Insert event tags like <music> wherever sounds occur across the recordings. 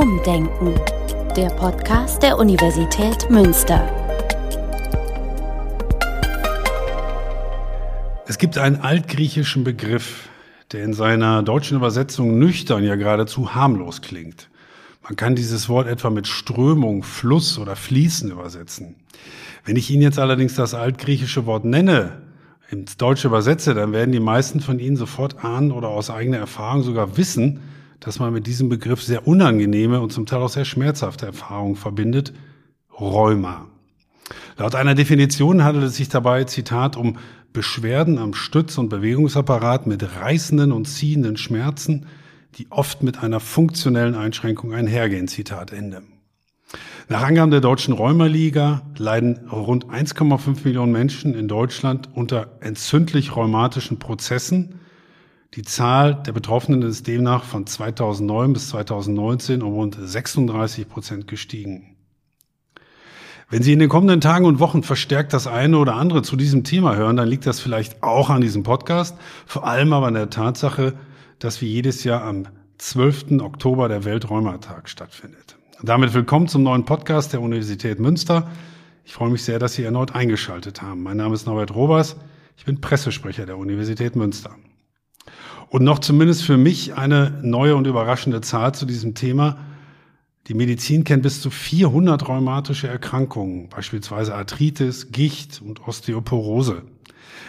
Umdenken. Der Podcast der Universität Münster. Es gibt einen altgriechischen Begriff, der in seiner deutschen Übersetzung nüchtern ja geradezu harmlos klingt. Man kann dieses Wort etwa mit Strömung, Fluss oder Fließen übersetzen. Wenn ich Ihnen jetzt allerdings das altgriechische Wort nenne, ins Deutsche übersetze, dann werden die meisten von Ihnen sofort ahnen oder aus eigener Erfahrung sogar wissen, dass man mit diesem Begriff sehr unangenehme und zum Teil auch sehr schmerzhafte Erfahrungen verbindet. Rheuma. Laut einer Definition handelt es sich dabei, Zitat, um Beschwerden am Stütz- und Bewegungsapparat mit reißenden und ziehenden Schmerzen, die oft mit einer funktionellen Einschränkung einhergehen. Zitat Ende. Nach Angaben der Deutschen Rheumaliga leiden rund 1,5 Millionen Menschen in Deutschland unter entzündlich rheumatischen Prozessen. Die Zahl der Betroffenen ist demnach von 2009 bis 2019 um rund 36 Prozent gestiegen. Wenn Sie in den kommenden Tagen und Wochen verstärkt das eine oder andere zu diesem Thema hören, dann liegt das vielleicht auch an diesem Podcast, vor allem aber an der Tatsache, dass wie jedes Jahr am 12. Oktober der Welträumertag stattfindet. Damit willkommen zum neuen Podcast der Universität Münster. Ich freue mich sehr, dass Sie erneut eingeschaltet haben. Mein Name ist Norbert Robers. Ich bin Pressesprecher der Universität Münster. Und noch zumindest für mich eine neue und überraschende Zahl zu diesem Thema. Die Medizin kennt bis zu 400 rheumatische Erkrankungen, beispielsweise Arthritis, Gicht und Osteoporose.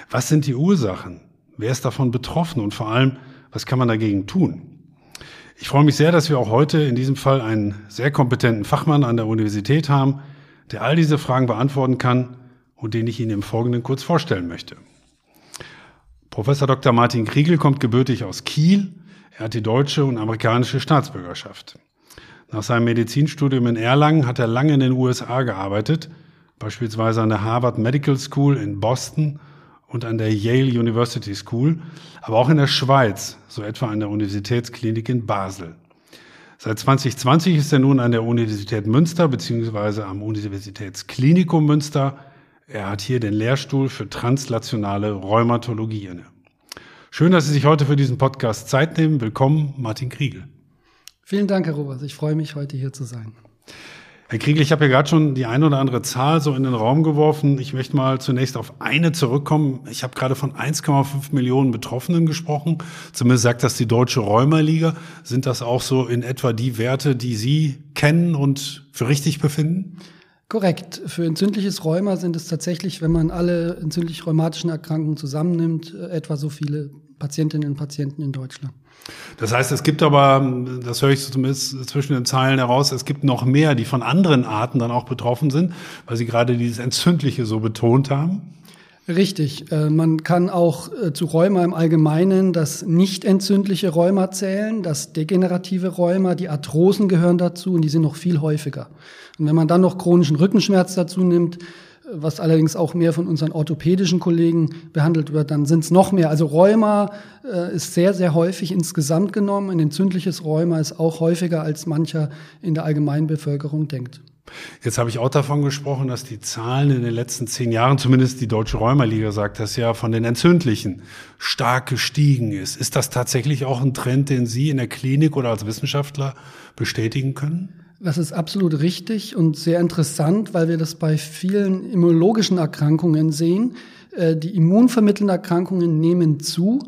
Was sind die Ursachen? Wer ist davon betroffen? Und vor allem, was kann man dagegen tun? Ich freue mich sehr, dass wir auch heute in diesem Fall einen sehr kompetenten Fachmann an der Universität haben, der all diese Fragen beantworten kann und den ich Ihnen im Folgenden kurz vorstellen möchte. Professor Dr. Martin Kriegel kommt gebürtig aus Kiel. Er hat die deutsche und amerikanische Staatsbürgerschaft. Nach seinem Medizinstudium in Erlangen hat er lange in den USA gearbeitet, beispielsweise an der Harvard Medical School in Boston und an der Yale University School, aber auch in der Schweiz, so etwa an der Universitätsklinik in Basel. Seit 2020 ist er nun an der Universität Münster bzw. am Universitätsklinikum Münster. Er hat hier den Lehrstuhl für translationale Rheumatologie inne. Schön, dass Sie sich heute für diesen Podcast Zeit nehmen. Willkommen, Martin Kriegel. Vielen Dank, Herr Robert. Ich freue mich, heute hier zu sein. Herr Kriegel, ich habe ja gerade schon die eine oder andere Zahl so in den Raum geworfen. Ich möchte mal zunächst auf eine zurückkommen. Ich habe gerade von 1,5 Millionen Betroffenen gesprochen. Zumindest sagt das die Deutsche Rheumaliga. Sind das auch so in etwa die Werte, die Sie kennen und für richtig befinden? Korrekt. Für entzündliches Rheuma sind es tatsächlich, wenn man alle entzündlich rheumatischen Erkrankungen zusammennimmt, etwa so viele Patientinnen und Patienten in Deutschland. Das heißt, es gibt aber, das höre ich zumindest zwischen den Zeilen heraus, es gibt noch mehr, die von anderen Arten dann auch betroffen sind, weil Sie gerade dieses Entzündliche so betont haben. Richtig. Äh, man kann auch äh, zu Rheuma im Allgemeinen das nicht entzündliche Rheuma zählen, das degenerative Rheuma, die Arthrosen gehören dazu und die sind noch viel häufiger. Und wenn man dann noch chronischen Rückenschmerz dazu nimmt, was allerdings auch mehr von unseren orthopädischen Kollegen behandelt wird, dann sind es noch mehr. Also Rheuma äh, ist sehr, sehr häufig insgesamt genommen. Ein entzündliches Rheuma ist auch häufiger, als mancher in der allgemeinen Bevölkerung denkt. Jetzt habe ich auch davon gesprochen, dass die Zahlen in den letzten zehn Jahren, zumindest die Deutsche Rheumaliga sagt das ja, von den Entzündlichen stark gestiegen ist. Ist das tatsächlich auch ein Trend, den Sie in der Klinik oder als Wissenschaftler bestätigen können? Das ist absolut richtig und sehr interessant, weil wir das bei vielen immunologischen Erkrankungen sehen. Äh, die immunvermittelnden Erkrankungen nehmen zu.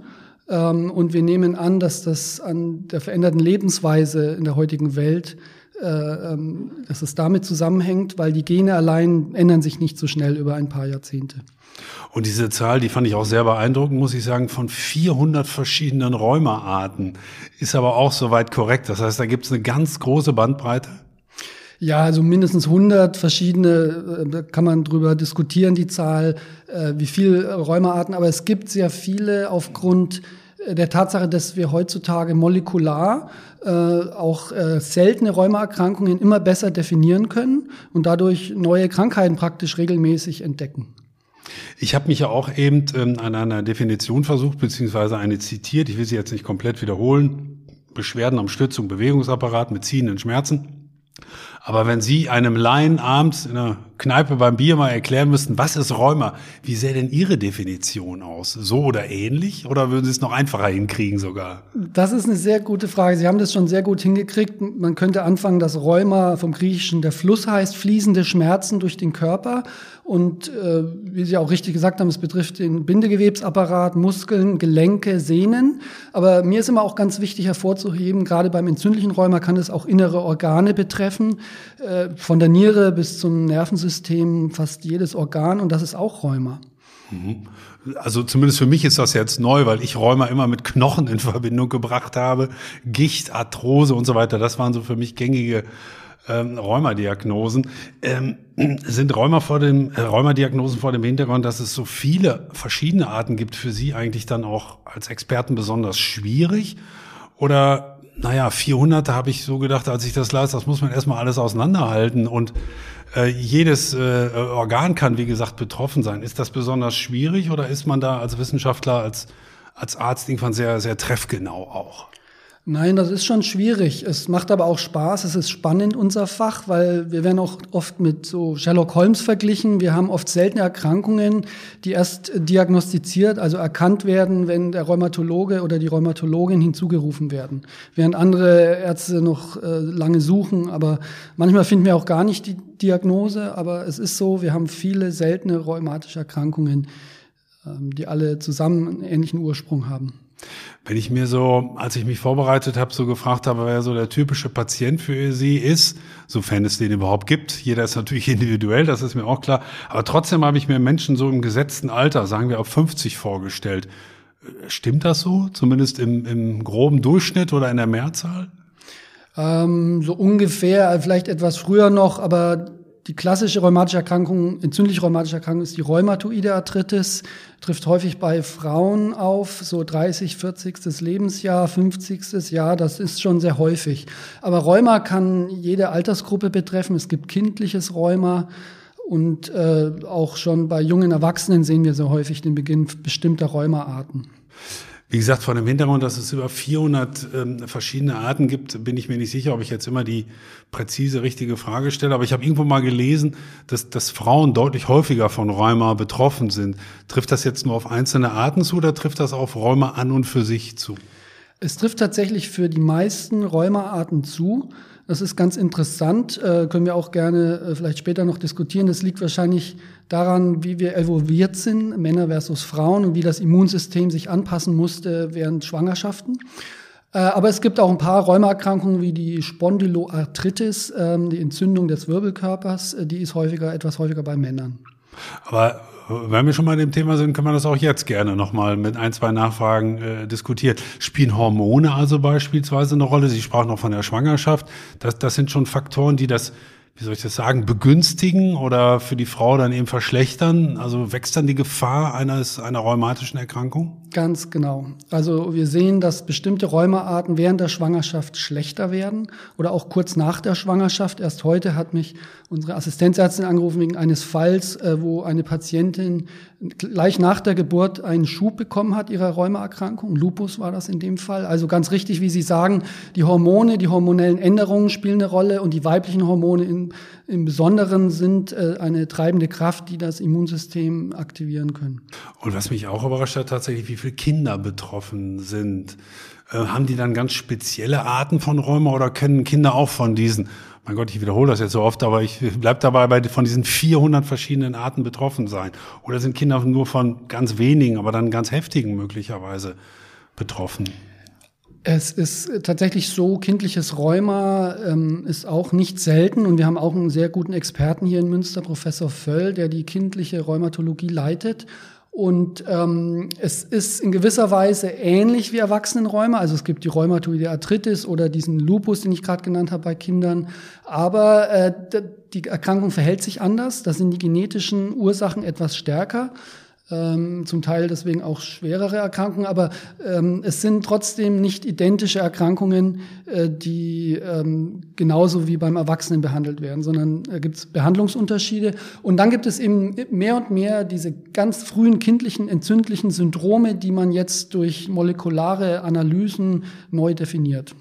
Ähm, und wir nehmen an, dass das an der veränderten Lebensweise in der heutigen Welt, dass es damit zusammenhängt, weil die Gene allein ändern sich nicht so schnell über ein paar Jahrzehnte. Und diese Zahl, die fand ich auch sehr beeindruckend, muss ich sagen, von 400 verschiedenen Rheumaarten ist aber auch soweit korrekt. Das heißt, da gibt es eine ganz große Bandbreite. Ja, also mindestens 100 verschiedene, äh, da kann man drüber diskutieren, die Zahl, äh, wie viel Rheumaarten, aber es gibt sehr viele aufgrund äh, der Tatsache, dass wir heutzutage molekular äh, auch äh, seltene Rheumaerkrankungen immer besser definieren können und dadurch neue Krankheiten praktisch regelmäßig entdecken. Ich habe mich ja auch eben ähm, an einer Definition versucht, beziehungsweise eine zitiert. Ich will sie jetzt nicht komplett wiederholen. Beschwerden am Stützung, Bewegungsapparat mit ziehenden Schmerzen. Aber wenn Sie einem Laien abends in einer Kneipe beim Bier mal erklären müssten, was ist Rheuma, wie sähe denn Ihre Definition aus? So oder ähnlich? Oder würden Sie es noch einfacher hinkriegen sogar? Das ist eine sehr gute Frage. Sie haben das schon sehr gut hingekriegt. Man könnte anfangen, dass Rheuma vom Griechischen der Fluss heißt, fließende Schmerzen durch den Körper. Und äh, wie Sie auch richtig gesagt haben, es betrifft den Bindegewebsapparat, Muskeln, Gelenke, Sehnen. Aber mir ist immer auch ganz wichtig hervorzuheben, gerade beim entzündlichen Rheuma kann es auch innere Organe betreffen, von der Niere bis zum Nervensystem, fast jedes Organ. Und das ist auch Rheuma. Mhm. Also zumindest für mich ist das jetzt neu, weil ich Rheuma immer mit Knochen in Verbindung gebracht habe. Gicht, Arthrose und so weiter, das waren so für mich gängige ähm, Rheumadiagnosen. Ähm, <clears throat> sind Rheuma vor dem, äh, Rheumadiagnosen vor dem Hintergrund, dass es so viele verschiedene Arten gibt, für Sie eigentlich dann auch als Experten besonders schwierig? Oder, naja, 400, da habe ich so gedacht, als ich das las, das muss man erstmal alles auseinanderhalten und äh, jedes äh, Organ kann, wie gesagt, betroffen sein. Ist das besonders schwierig oder ist man da als Wissenschaftler, als, als Arzt irgendwann sehr, sehr treffgenau auch? Nein, das ist schon schwierig. Es macht aber auch Spaß. Es ist spannend, unser Fach, weil wir werden auch oft mit so Sherlock Holmes verglichen. Wir haben oft seltene Erkrankungen, die erst diagnostiziert, also erkannt werden, wenn der Rheumatologe oder die Rheumatologin hinzugerufen werden. Während andere Ärzte noch äh, lange suchen, aber manchmal finden wir auch gar nicht die Diagnose. Aber es ist so, wir haben viele seltene rheumatische Erkrankungen, ähm, die alle zusammen einen ähnlichen Ursprung haben. Wenn ich mir so, als ich mich vorbereitet habe, so gefragt habe, wer so der typische Patient für Sie ist, sofern es den überhaupt gibt. Jeder ist natürlich <laughs> individuell, das ist mir auch klar. Aber trotzdem habe ich mir Menschen so im gesetzten Alter, sagen wir auf 50 vorgestellt. Stimmt das so? Zumindest im, im groben Durchschnitt oder in der Mehrzahl? Ähm, so ungefähr, vielleicht etwas früher noch, aber die klassische rheumatische Erkrankung, entzündliche rheumatische Erkrankung ist die rheumatoide Arthritis, trifft häufig bei Frauen auf, so 30, 40. Lebensjahr, 50. Jahr, das ist schon sehr häufig. Aber Rheuma kann jede Altersgruppe betreffen, es gibt kindliches Rheuma und äh, auch schon bei jungen Erwachsenen sehen wir so häufig den Beginn bestimmter Rheumaarten. Wie gesagt, vor dem Hintergrund, dass es über 400 ähm, verschiedene Arten gibt, bin ich mir nicht sicher, ob ich jetzt immer die präzise richtige Frage stelle. Aber ich habe irgendwo mal gelesen, dass, dass Frauen deutlich häufiger von Rheuma betroffen sind. Trifft das jetzt nur auf einzelne Arten zu oder trifft das auf Rheuma an und für sich zu? Es trifft tatsächlich für die meisten Rheumaarten zu. Das ist ganz interessant, äh, können wir auch gerne äh, vielleicht später noch diskutieren. Das liegt wahrscheinlich daran, wie wir evolviert sind, Männer versus Frauen und wie das Immunsystem sich anpassen musste während Schwangerschaften. Äh, aber es gibt auch ein paar Rheumaerkrankungen wie die Spondyloarthritis, ähm, die Entzündung des Wirbelkörpers, äh, die ist häufiger, etwas häufiger bei Männern. Aber wenn wir schon mal dem Thema sind, kann man das auch jetzt gerne nochmal mit ein, zwei Nachfragen äh, diskutieren. Spielen Hormone also beispielsweise eine Rolle? Sie sprachen noch von der Schwangerschaft. Das, das sind schon Faktoren, die das wie soll ich das sagen, begünstigen oder für die Frau dann eben verschlechtern? Also wächst dann die Gefahr eines, einer rheumatischen Erkrankung? Ganz genau. Also wir sehen, dass bestimmte Rheumaarten während der Schwangerschaft schlechter werden oder auch kurz nach der Schwangerschaft. Erst heute hat mich unsere Assistenzärztin angerufen wegen eines Falls, äh, wo eine Patientin gleich nach der Geburt einen Schub bekommen hat ihrer Rheumaerkrankung. Lupus war das in dem Fall. Also ganz richtig, wie Sie sagen, die Hormone, die hormonellen Änderungen spielen eine Rolle und die weiblichen Hormone in im Besonderen sind äh, eine treibende Kraft, die das Immunsystem aktivieren können. Und was mich auch überrascht hat, tatsächlich, wie viele Kinder betroffen sind. Äh, haben die dann ganz spezielle Arten von Rheuma oder kennen Kinder auch von diesen? Mein Gott, ich wiederhole das jetzt so oft, aber ich bleib dabei, bei von diesen 400 verschiedenen Arten betroffen sein. Oder sind Kinder nur von ganz wenigen, aber dann ganz heftigen möglicherweise betroffen? Es ist tatsächlich so, kindliches Rheuma ähm, ist auch nicht selten und wir haben auch einen sehr guten Experten hier in Münster, Professor Völl, der die kindliche Rheumatologie leitet. Und ähm, es ist in gewisser Weise ähnlich wie Erwachsenenrheuma. Also es gibt die Rheumatoide Arthritis oder diesen Lupus, den ich gerade genannt habe bei Kindern. Aber äh, die Erkrankung verhält sich anders. Da sind die genetischen Ursachen etwas stärker ähm, zum Teil deswegen auch schwerere Erkrankungen, aber ähm, es sind trotzdem nicht identische Erkrankungen, äh, die ähm, genauso wie beim Erwachsenen behandelt werden, sondern äh, gibt es Behandlungsunterschiede. Und dann gibt es eben mehr und mehr diese ganz frühen kindlichen entzündlichen Syndrome, die man jetzt durch molekulare Analysen neu definiert.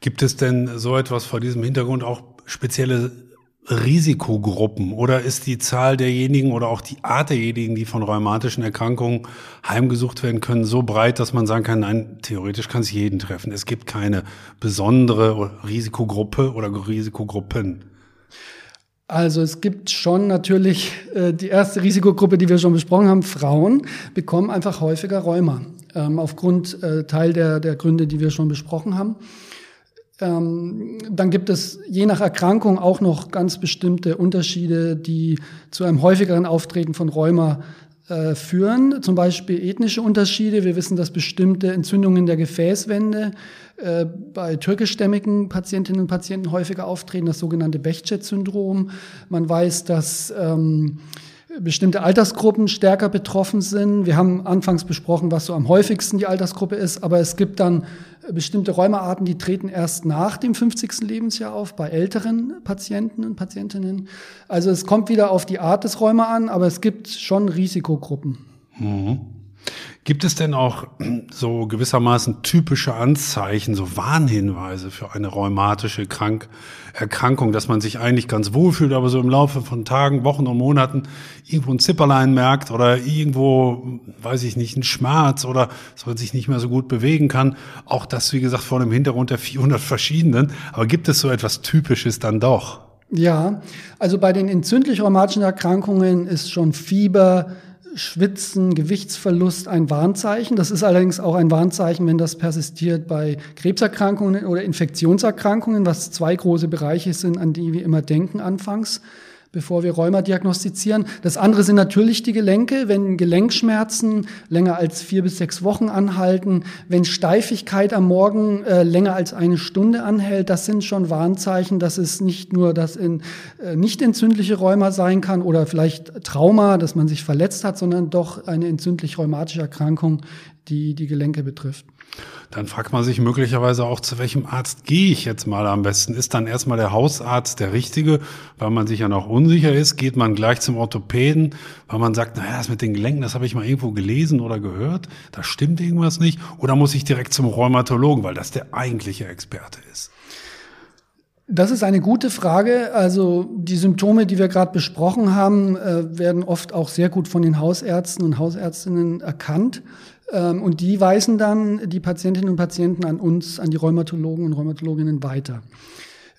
Gibt es denn so etwas vor diesem Hintergrund auch spezielle Risikogruppen oder ist die Zahl derjenigen oder auch die Art derjenigen, die von rheumatischen Erkrankungen heimgesucht werden können, so breit, dass man sagen kann, nein, theoretisch kann es jeden treffen. Es gibt keine besondere Risikogruppe oder Risikogruppen. Also es gibt schon natürlich äh, die erste Risikogruppe, die wir schon besprochen haben, Frauen bekommen einfach häufiger Rheuma, ähm, aufgrund äh, Teil der, der Gründe, die wir schon besprochen haben. Ähm, dann gibt es je nach Erkrankung auch noch ganz bestimmte Unterschiede, die zu einem häufigeren Auftreten von Rheuma äh, führen. Zum Beispiel ethnische Unterschiede. Wir wissen, dass bestimmte Entzündungen der Gefäßwände äh, bei türkischstämmigen Patientinnen und Patienten häufiger auftreten, das sogenannte Bechet-Syndrom. Man weiß, dass ähm, bestimmte Altersgruppen stärker betroffen sind. Wir haben anfangs besprochen, was so am häufigsten die Altersgruppe ist, aber es gibt dann bestimmte Rheumaarten, die treten erst nach dem 50. Lebensjahr auf, bei älteren Patienten und Patientinnen. Also es kommt wieder auf die Art des Rheuma an, aber es gibt schon Risikogruppen. Mhm. Gibt es denn auch so gewissermaßen typische Anzeichen, so Warnhinweise für eine rheumatische Krank Erkrankung, dass man sich eigentlich ganz wohl fühlt, aber so im Laufe von Tagen, Wochen und Monaten irgendwo ein Zipperlein merkt oder irgendwo, weiß ich nicht, ein Schmerz oder dass man sich nicht mehr so gut bewegen kann. Auch das, wie gesagt, vor dem Hintergrund der 400 verschiedenen. Aber gibt es so etwas Typisches dann doch? Ja, also bei den entzündlich rheumatischen Erkrankungen ist schon Fieber, Schwitzen, Gewichtsverlust ein Warnzeichen. Das ist allerdings auch ein Warnzeichen, wenn das persistiert bei Krebserkrankungen oder Infektionserkrankungen, was zwei große Bereiche sind, an die wir immer denken anfangs bevor wir Rheuma diagnostizieren. Das andere sind natürlich die Gelenke. Wenn Gelenkschmerzen länger als vier bis sechs Wochen anhalten, wenn Steifigkeit am Morgen äh, länger als eine Stunde anhält, das sind schon Warnzeichen, dass es nicht nur das in, äh, nicht entzündliche Rheuma sein kann oder vielleicht Trauma, dass man sich verletzt hat, sondern doch eine entzündlich rheumatische Erkrankung, die die Gelenke betrifft. Dann fragt man sich möglicherweise auch, zu welchem Arzt gehe ich jetzt mal am besten? Ist dann erstmal der Hausarzt der richtige, weil man sich ja noch unsicher ist? Geht man gleich zum Orthopäden, weil man sagt, naja, das mit den Gelenken, das habe ich mal irgendwo gelesen oder gehört, da stimmt irgendwas nicht? Oder muss ich direkt zum Rheumatologen, weil das der eigentliche Experte ist? Das ist eine gute Frage. Also die Symptome, die wir gerade besprochen haben, äh, werden oft auch sehr gut von den Hausärzten und Hausärztinnen erkannt. Ähm, und die weisen dann die Patientinnen und Patienten an uns, an die Rheumatologen und Rheumatologinnen weiter.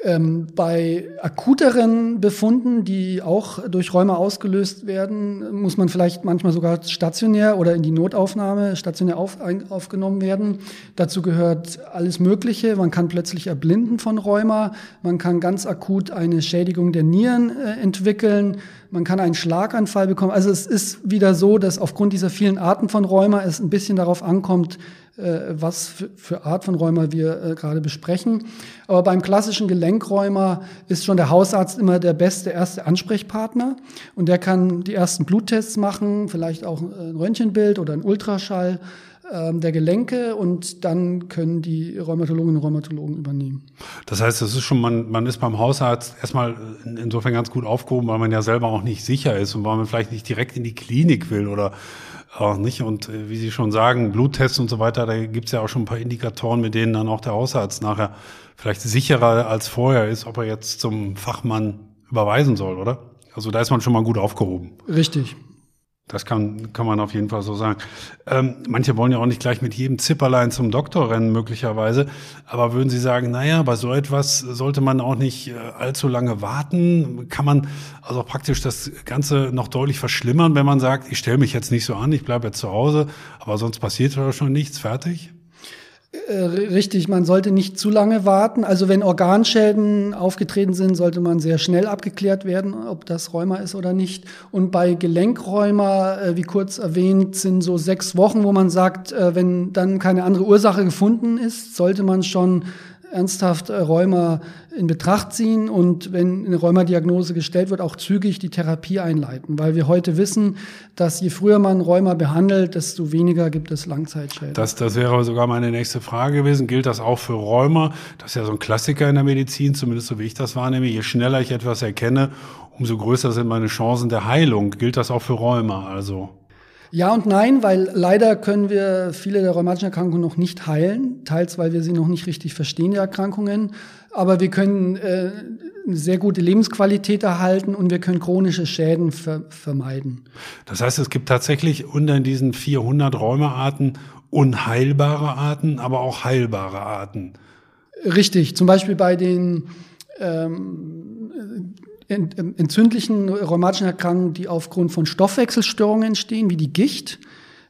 Ähm, bei akuteren Befunden, die auch durch Rheuma ausgelöst werden, muss man vielleicht manchmal sogar stationär oder in die Notaufnahme stationär auf, ein, aufgenommen werden. Dazu gehört alles Mögliche. Man kann plötzlich erblinden von Rheuma. Man kann ganz akut eine Schädigung der Nieren äh, entwickeln. Man kann einen Schlaganfall bekommen. Also es ist wieder so, dass aufgrund dieser vielen Arten von Rheuma es ein bisschen darauf ankommt, was für, Art von Rheuma wir äh, gerade besprechen. Aber beim klassischen Gelenkrheuma ist schon der Hausarzt immer der beste erste Ansprechpartner und der kann die ersten Bluttests machen, vielleicht auch ein Röntgenbild oder ein Ultraschall der Gelenke und dann können die Rheumatologinnen und Rheumatologen übernehmen. Das heißt, das ist schon, man, man ist beim Hausarzt erstmal insofern ganz gut aufgehoben, weil man ja selber auch nicht sicher ist und weil man vielleicht nicht direkt in die Klinik will oder auch nicht. Und äh, wie Sie schon sagen, Bluttests und so weiter, da gibt's ja auch schon ein paar Indikatoren, mit denen dann auch der Hausarzt nachher vielleicht sicherer als vorher ist, ob er jetzt zum Fachmann überweisen soll, oder? Also da ist man schon mal gut aufgehoben. Richtig. Das kann, kann man auf jeden Fall so sagen. Ähm, manche wollen ja auch nicht gleich mit jedem Zipperlein zum Doktor rennen, möglicherweise. Aber würden Sie sagen, naja, bei so etwas sollte man auch nicht äh, allzu lange warten? Kann man also praktisch das Ganze noch deutlich verschlimmern, wenn man sagt, ich stelle mich jetzt nicht so an, ich bleibe jetzt zu Hause, aber sonst passiert ja schon nichts, fertig? Äh, richtig, man sollte nicht zu lange warten. Also wenn Organschäden aufgetreten sind, sollte man sehr schnell abgeklärt werden, ob das Rheuma ist oder nicht. Und bei Gelenkrheuma, äh, wie kurz erwähnt, sind so sechs Wochen, wo man sagt, äh, wenn dann keine andere Ursache gefunden ist, sollte man schon ernsthaft äh, Rheuma in Betracht ziehen und wenn eine Rheumadiagnose gestellt wird, auch zügig die Therapie einleiten, weil wir heute wissen, dass je früher man Rheuma behandelt, desto weniger gibt es Langzeitschäden. Das, das wäre sogar meine nächste Frage gewesen. Gilt das auch für Rheuma? Das ist ja so ein Klassiker in der Medizin, zumindest so wie ich das wahrnehme. Je schneller ich etwas erkenne, umso größer sind meine Chancen der Heilung. Gilt das auch für Rheuma also? Ja und nein, weil leider können wir viele der rheumatischen Erkrankungen noch nicht heilen, teils weil wir sie noch nicht richtig verstehen, die Erkrankungen. Aber wir können äh, eine sehr gute Lebensqualität erhalten und wir können chronische Schäden ver vermeiden. Das heißt, es gibt tatsächlich unter diesen 400 Rheumaarten unheilbare Arten, aber auch heilbare Arten. Richtig, zum Beispiel bei den ähm, entzündlichen rheumatischen Erkrankungen, die aufgrund von Stoffwechselstörungen entstehen, wie die Gicht.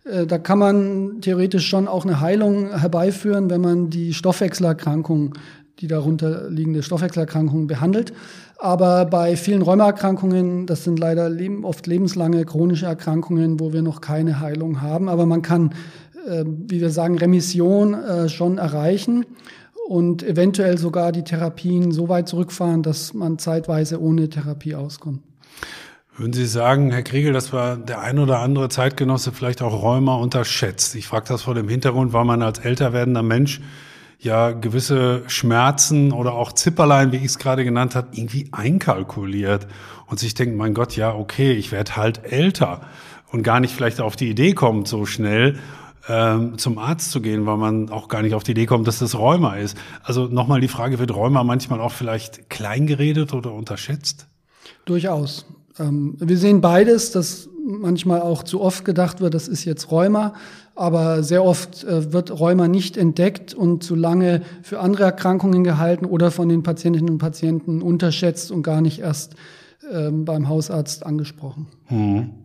Äh, da kann man theoretisch schon auch eine Heilung herbeiführen, wenn man die Stoffwechselerkrankung, die darunter liegende Stoffwechselerkrankung behandelt. Aber bei vielen Rheumaerkrankungen, das sind leider oft lebenslange chronische Erkrankungen, wo wir noch keine Heilung haben. Aber man kann, äh, wie wir sagen, Remission äh, schon erreichen und eventuell sogar die Therapien so weit zurückfahren, dass man zeitweise ohne Therapie auskommt. Würden Sie sagen, Herr Kriegel, dass war der ein oder andere Zeitgenosse vielleicht auch Rheuma unterschätzt? Ich frage das vor dem Hintergrund, weil man als älter werdender Mensch ja gewisse Schmerzen oder auch Zipperlein, wie ich es gerade genannt habe, irgendwie einkalkuliert und sich denkt, mein Gott, ja, okay, ich werde halt älter und gar nicht vielleicht auf die Idee kommt so schnell ähm, zum Arzt zu gehen, weil man auch gar nicht auf die Idee kommt, dass das Rheuma ist. Also nochmal die Frage, wird Rheuma manchmal auch vielleicht kleingeredet oder unterschätzt? Durchaus. Ähm, wir sehen beides, dass manchmal auch zu oft gedacht wird, das ist jetzt Rheuma, aber sehr oft äh, wird Rheuma nicht entdeckt und zu lange für andere Erkrankungen gehalten oder von den Patientinnen und Patienten unterschätzt und gar nicht erst ähm, beim Hausarzt angesprochen. Hm.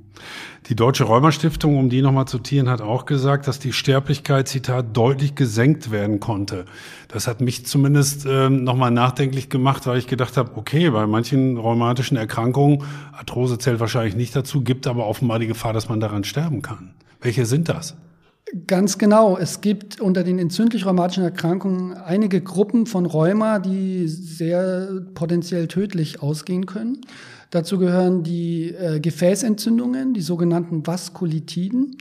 Die Deutsche Rheumastiftung, um die nochmal zu zitieren, hat auch gesagt, dass die Sterblichkeit, Zitat, deutlich gesenkt werden konnte. Das hat mich zumindest ähm, nochmal nachdenklich gemacht, weil ich gedacht habe, okay, bei manchen rheumatischen Erkrankungen, Arthrose zählt wahrscheinlich nicht dazu, gibt aber offenbar die Gefahr, dass man daran sterben kann. Welche sind das? Ganz genau. Es gibt unter den entzündlich-rheumatischen Erkrankungen einige Gruppen von Rheuma, die sehr potenziell tödlich ausgehen können. Dazu gehören die äh, Gefäßentzündungen, die sogenannten Vaskulitiden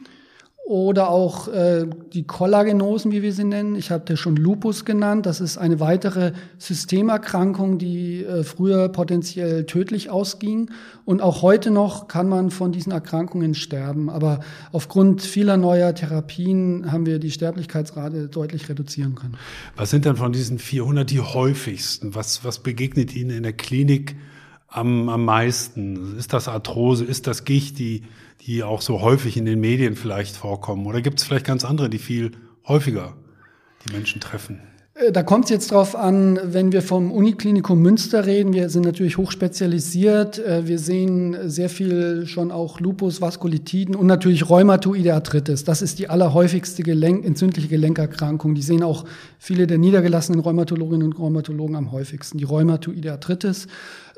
oder auch äh, die Kollagenosen, wie wir sie nennen. Ich hatte schon Lupus genannt. Das ist eine weitere Systemerkrankung, die äh, früher potenziell tödlich ausging. Und auch heute noch kann man von diesen Erkrankungen sterben. Aber aufgrund vieler neuer Therapien haben wir die Sterblichkeitsrate deutlich reduzieren können. Was sind denn von diesen 400 die häufigsten? Was, was begegnet Ihnen in der Klinik am, am meisten? Ist das Arthrose? Ist das Gicht, die, die auch so häufig in den Medien vielleicht vorkommen? Oder gibt es vielleicht ganz andere, die viel häufiger die Menschen treffen? Äh, da kommt es jetzt drauf an, wenn wir vom Uniklinikum Münster reden. Wir sind natürlich hochspezialisiert. Äh, wir sehen sehr viel schon auch Lupus, Vaskulitiden und natürlich Rheumatoide Arthritis. Das ist die allerhäufigste Gelenk, entzündliche Gelenkerkrankung. Die sehen auch viele der niedergelassenen Rheumatologinnen und Rheumatologen am häufigsten. Die Rheumatoide Arthritis.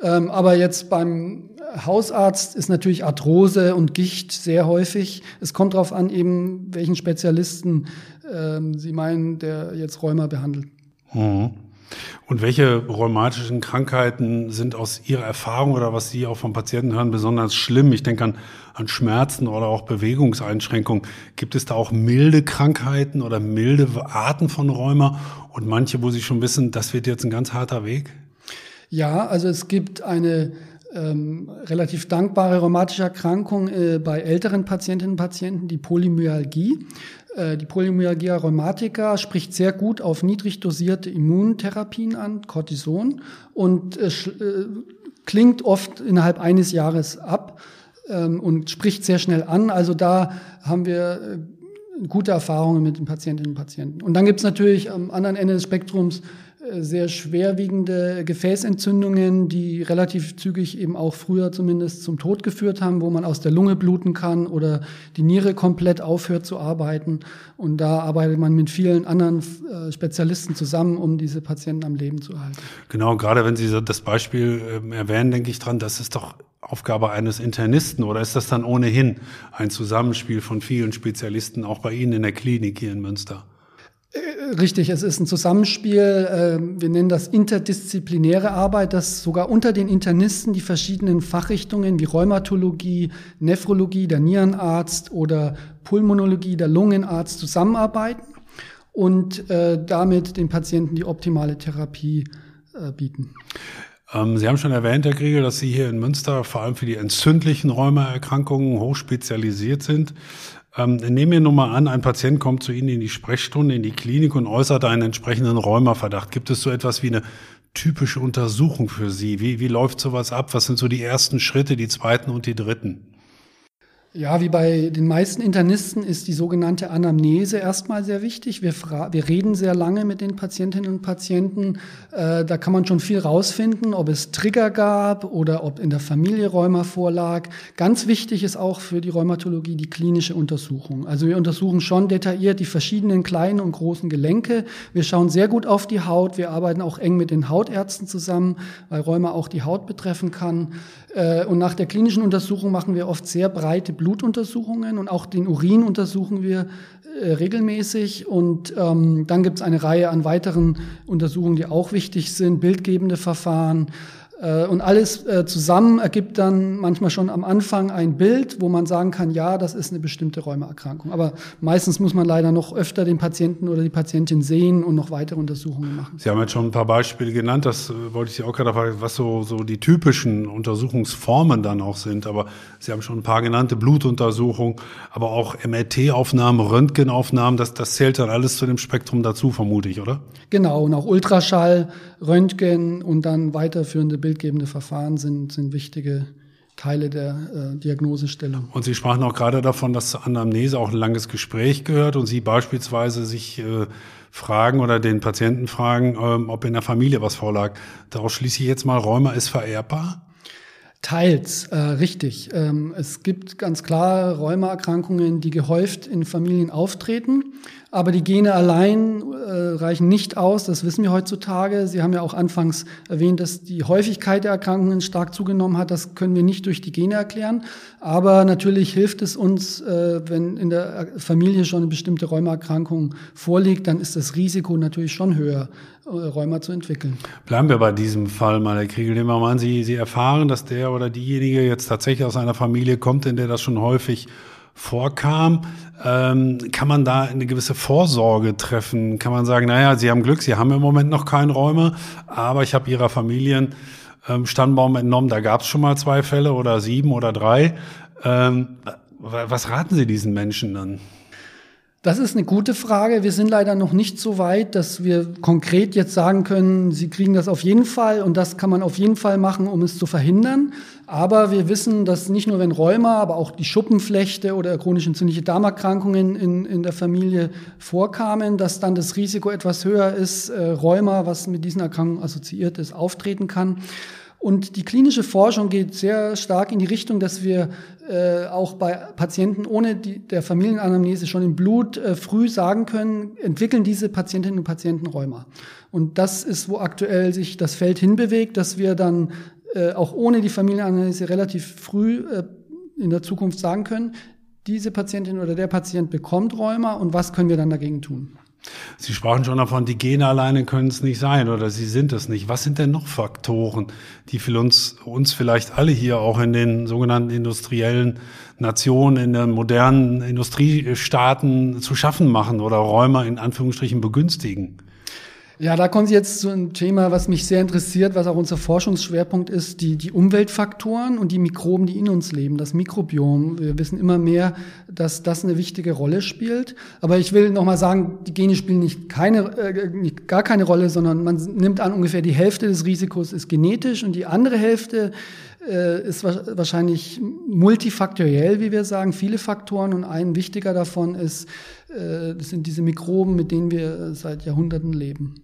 Ähm, aber jetzt beim Hausarzt ist natürlich Arthrose und Gicht sehr häufig. Es kommt darauf an, eben welchen Spezialisten ähm, Sie meinen, der jetzt Rheuma behandelt. Mhm. Und welche rheumatischen Krankheiten sind aus Ihrer Erfahrung oder was Sie auch von Patienten hören besonders schlimm? Ich denke an, an Schmerzen oder auch Bewegungseinschränkungen. Gibt es da auch milde Krankheiten oder milde Arten von Rheuma und manche, wo Sie schon wissen, das wird jetzt ein ganz harter Weg? Ja, also es gibt eine ähm, relativ dankbare rheumatische Erkrankung äh, bei älteren Patientinnen und Patienten, die Polymyalgie. Äh, die Polymyalgia rheumatica spricht sehr gut auf niedrig dosierte Immuntherapien an, Cortison, und äh, äh, klingt oft innerhalb eines Jahres ab ähm, und spricht sehr schnell an. Also da haben wir äh, gute Erfahrungen mit den Patientinnen und Patienten. Und dann gibt es natürlich am anderen Ende des Spektrums sehr schwerwiegende Gefäßentzündungen, die relativ zügig eben auch früher zumindest zum Tod geführt haben, wo man aus der Lunge bluten kann oder die Niere komplett aufhört zu arbeiten. Und da arbeitet man mit vielen anderen äh, Spezialisten zusammen, um diese Patienten am Leben zu halten. Genau, gerade wenn Sie das Beispiel ähm, erwähnen, denke ich dran, das ist doch Aufgabe eines Internisten oder ist das dann ohnehin ein Zusammenspiel von vielen Spezialisten, auch bei Ihnen in der Klinik hier in Münster? Richtig, es ist ein Zusammenspiel. Ähm, wir nennen das interdisziplinäre Arbeit, dass sogar unter den Internisten die verschiedenen Fachrichtungen wie Rheumatologie, Nephrologie, der Nierenarzt oder Pulmonologie, der Lungenarzt zusammenarbeiten und äh, damit den Patienten die optimale Therapie äh, bieten. Ähm, Sie haben schon erwähnt, Herr Kriegel, dass Sie hier in Münster vor allem für die entzündlichen Rheumaerkrankungen hochspezialisiert sind. Ähm, nehmen wir nun mal an, ein Patient kommt zu Ihnen in die Sprechstunde, in die Klinik und äußert einen entsprechenden Rheumaverdacht. Gibt es so etwas wie eine typische Untersuchung für Sie? Wie, wie läuft sowas ab? Was sind so die ersten Schritte, die zweiten und die dritten? Ja, wie bei den meisten Internisten ist die sogenannte Anamnese erstmal sehr wichtig. Wir, wir reden sehr lange mit den Patientinnen und Patienten. Äh, da kann man schon viel rausfinden, ob es Trigger gab oder ob in der Familie Rheuma vorlag. Ganz wichtig ist auch für die Rheumatologie die klinische Untersuchung. Also wir untersuchen schon detailliert die verschiedenen kleinen und großen Gelenke. Wir schauen sehr gut auf die Haut. Wir arbeiten auch eng mit den Hautärzten zusammen, weil Rheuma auch die Haut betreffen kann. Äh, und nach der klinischen Untersuchung machen wir oft sehr breite Blutuntersuchungen und auch den Urin untersuchen wir äh, regelmäßig. Und ähm, dann gibt es eine Reihe an weiteren Untersuchungen, die auch wichtig sind, bildgebende Verfahren. Äh, und alles äh, zusammen ergibt dann manchmal schon am Anfang ein Bild, wo man sagen kann, ja, das ist eine bestimmte Rheumaerkrankung. Aber meistens muss man leider noch öfter den Patienten oder die Patientin sehen und noch weitere Untersuchungen machen. Sie haben jetzt schon ein paar Beispiele genannt, das äh, wollte ich Sie auch gerade fragen, was so, so die typischen Untersuchungsformen dann auch sind. Aber Sie haben schon ein paar genannte, Blutuntersuchung, aber auch MRT-Aufnahmen, Röntgenaufnahmen, das, das zählt dann alles zu dem Spektrum dazu, vermute ich, oder? Genau, und auch Ultraschall, Röntgen und dann weiterführende bildgebende Verfahren sind, sind wichtige Teile der äh, Diagnosestellung. Und Sie sprachen auch gerade davon, dass Anamnese auch ein langes Gespräch gehört und Sie beispielsweise sich äh, fragen oder den Patienten fragen, ähm, ob in der Familie was vorlag. Daraus schließe ich jetzt mal, Rheuma ist vererbbar? Teils, äh, richtig. Ähm, es gibt ganz klar Rheumaerkrankungen, die gehäuft in Familien auftreten. Aber die Gene allein äh, reichen nicht aus, das wissen wir heutzutage. Sie haben ja auch anfangs erwähnt, dass die Häufigkeit der Erkrankungen stark zugenommen hat. Das können wir nicht durch die Gene erklären. Aber natürlich hilft es uns, äh, wenn in der Familie schon eine bestimmte Rheumaerkrankung vorliegt, dann ist das Risiko natürlich schon höher, äh, Rheuma zu entwickeln. Bleiben wir bei diesem Fall mal, Herr Kriegel. Nehmen wir mal Sie, Sie erfahren, dass der oder diejenige jetzt tatsächlich aus einer Familie kommt, in der das schon häufig vorkam, ähm, kann man da eine gewisse Vorsorge treffen? Kann man sagen, naja, Sie haben Glück, Sie haben im Moment noch keinen Räume, aber ich habe Ihrer Familienstammbaum ähm, entnommen, da gab es schon mal zwei Fälle oder sieben oder drei. Ähm, was raten Sie diesen Menschen dann? Das ist eine gute Frage. Wir sind leider noch nicht so weit, dass wir konkret jetzt sagen können, Sie kriegen das auf jeden Fall und das kann man auf jeden Fall machen, um es zu verhindern. Aber wir wissen, dass nicht nur wenn Rheuma, aber auch die Schuppenflechte oder chronisch entzündliche Darmerkrankungen in, in der Familie vorkamen, dass dann das Risiko etwas höher ist, äh, Rheuma, was mit diesen Erkrankungen assoziiert ist, auftreten kann. Und die klinische Forschung geht sehr stark in die Richtung, dass wir äh, auch bei Patienten ohne die, der Familienanamnese schon im Blut äh, früh sagen können, entwickeln diese Patientinnen und Patienten Rheuma. Und das ist, wo aktuell sich das Feld hinbewegt, dass wir dann äh, auch ohne die Familienanalyse relativ früh äh, in der Zukunft sagen können, diese Patientin oder der Patient bekommt Rheuma und was können wir dann dagegen tun. Sie sprachen schon davon, die Gene alleine können es nicht sein oder sie sind es nicht. Was sind denn noch Faktoren, die für uns, uns vielleicht alle hier auch in den sogenannten industriellen Nationen, in den modernen Industriestaaten zu schaffen machen oder Räume in Anführungsstrichen begünstigen? Ja, da kommen Sie jetzt zu einem Thema, was mich sehr interessiert, was auch unser Forschungsschwerpunkt ist, die, die Umweltfaktoren und die Mikroben, die in uns leben, das Mikrobiom. Wir wissen immer mehr, dass das eine wichtige Rolle spielt. Aber ich will nochmal sagen, die Gene spielen nicht keine, äh, gar keine Rolle, sondern man nimmt an, ungefähr die Hälfte des Risikos ist genetisch und die andere Hälfte äh, ist wahrscheinlich multifaktoriell, wie wir sagen, viele Faktoren und ein wichtiger davon ist, äh, sind diese Mikroben, mit denen wir seit Jahrhunderten leben.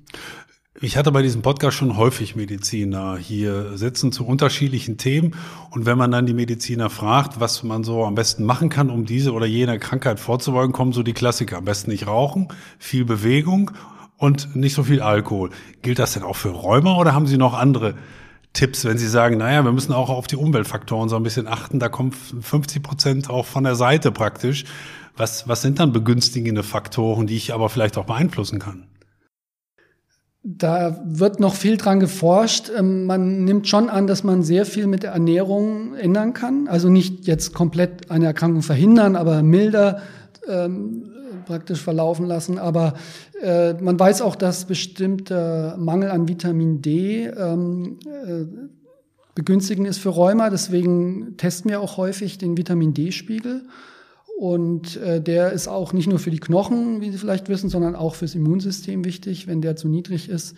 Ich hatte bei diesem Podcast schon häufig Mediziner hier sitzen zu unterschiedlichen Themen. Und wenn man dann die Mediziner fragt, was man so am besten machen kann, um diese oder jene Krankheit vorzubeugen, kommen so die Klassiker. Am besten nicht rauchen, viel Bewegung und nicht so viel Alkohol. Gilt das denn auch für Rheuma oder haben Sie noch andere Tipps, wenn Sie sagen, naja, wir müssen auch auf die Umweltfaktoren so ein bisschen achten, da kommen 50 Prozent auch von der Seite praktisch. Was, was sind dann begünstigende Faktoren, die ich aber vielleicht auch beeinflussen kann? Da wird noch viel dran geforscht. Ähm, man nimmt schon an, dass man sehr viel mit der Ernährung ändern kann. Also nicht jetzt komplett eine Erkrankung verhindern, aber milder ähm, praktisch verlaufen lassen. Aber äh, man weiß auch, dass bestimmter Mangel an Vitamin D ähm, äh, begünstigend ist für Rheuma. Deswegen testen wir auch häufig den Vitamin D-Spiegel. Und äh, der ist auch nicht nur für die Knochen, wie Sie vielleicht wissen, sondern auch fürs Immunsystem wichtig, wenn der zu niedrig ist.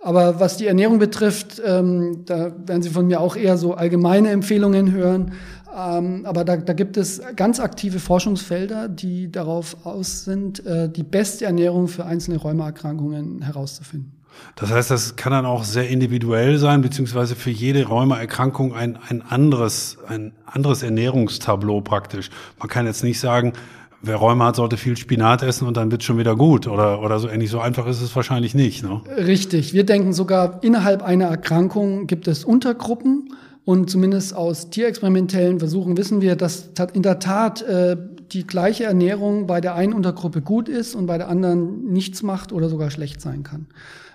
Aber was die Ernährung betrifft, ähm, da werden Sie von mir auch eher so allgemeine Empfehlungen hören. Ähm, aber da, da gibt es ganz aktive Forschungsfelder, die darauf aus sind, äh, die beste Ernährung für einzelne Rheumaerkrankungen herauszufinden. Das heißt, das kann dann auch sehr individuell sein, beziehungsweise für jede Rheumaerkrankung ein, ein anderes, ein anderes Ernährungstableau praktisch. Man kann jetzt nicht sagen, wer Rheuma hat, sollte viel Spinat essen und dann wird schon wieder gut oder, oder so ähnlich. So einfach ist es wahrscheinlich nicht. Ne? Richtig. Wir denken sogar, innerhalb einer Erkrankung gibt es Untergruppen. Und zumindest aus tierexperimentellen Versuchen wissen wir, dass in der Tat äh, die gleiche Ernährung bei der einen Untergruppe gut ist und bei der anderen nichts macht oder sogar schlecht sein kann.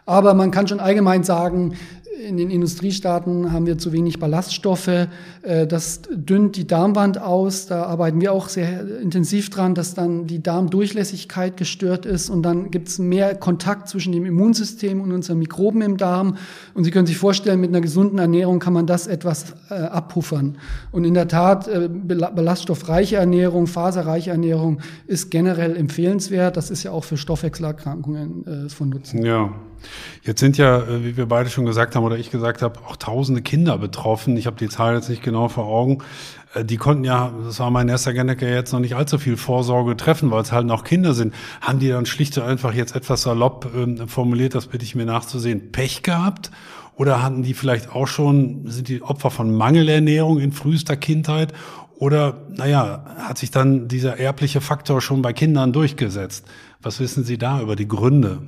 Aber man kann schon allgemein sagen, in den Industriestaaten haben wir zu wenig Ballaststoffe. Äh, das dünnt die Darmwand aus. Da arbeiten wir auch sehr intensiv dran, dass dann die Darmdurchlässigkeit gestört ist und dann gibt es mehr Kontakt zwischen dem Immunsystem und unseren Mikroben im Darm. Und Sie können sich vorstellen, mit einer gesunden Ernährung kann man das etwas äh, abpuffern. Und in der Tat, äh, ballaststoffreiche Ernährung, faserreiche Ernährung ist generell empfehlenswert. Das ist ja auch für Stoffwechselerkrankungen von Nutzen. Ja. Jetzt sind ja, wie wir beide schon gesagt haben oder ich gesagt habe, auch tausende Kinder betroffen. Ich habe die Zahl jetzt nicht genau vor Augen. Äh, die konnten ja, das war mein erster Genneker, jetzt noch nicht allzu viel Vorsorge treffen, weil es halt noch Kinder sind. Haben die dann schlicht und einfach jetzt etwas salopp ähm, formuliert, das bitte ich mir nachzusehen, Pech gehabt? Oder hatten die vielleicht auch schon, sind die Opfer von Mangelernährung in frühester Kindheit? Oder, naja, hat sich dann dieser erbliche Faktor schon bei Kindern durchgesetzt? Was wissen Sie da über die Gründe?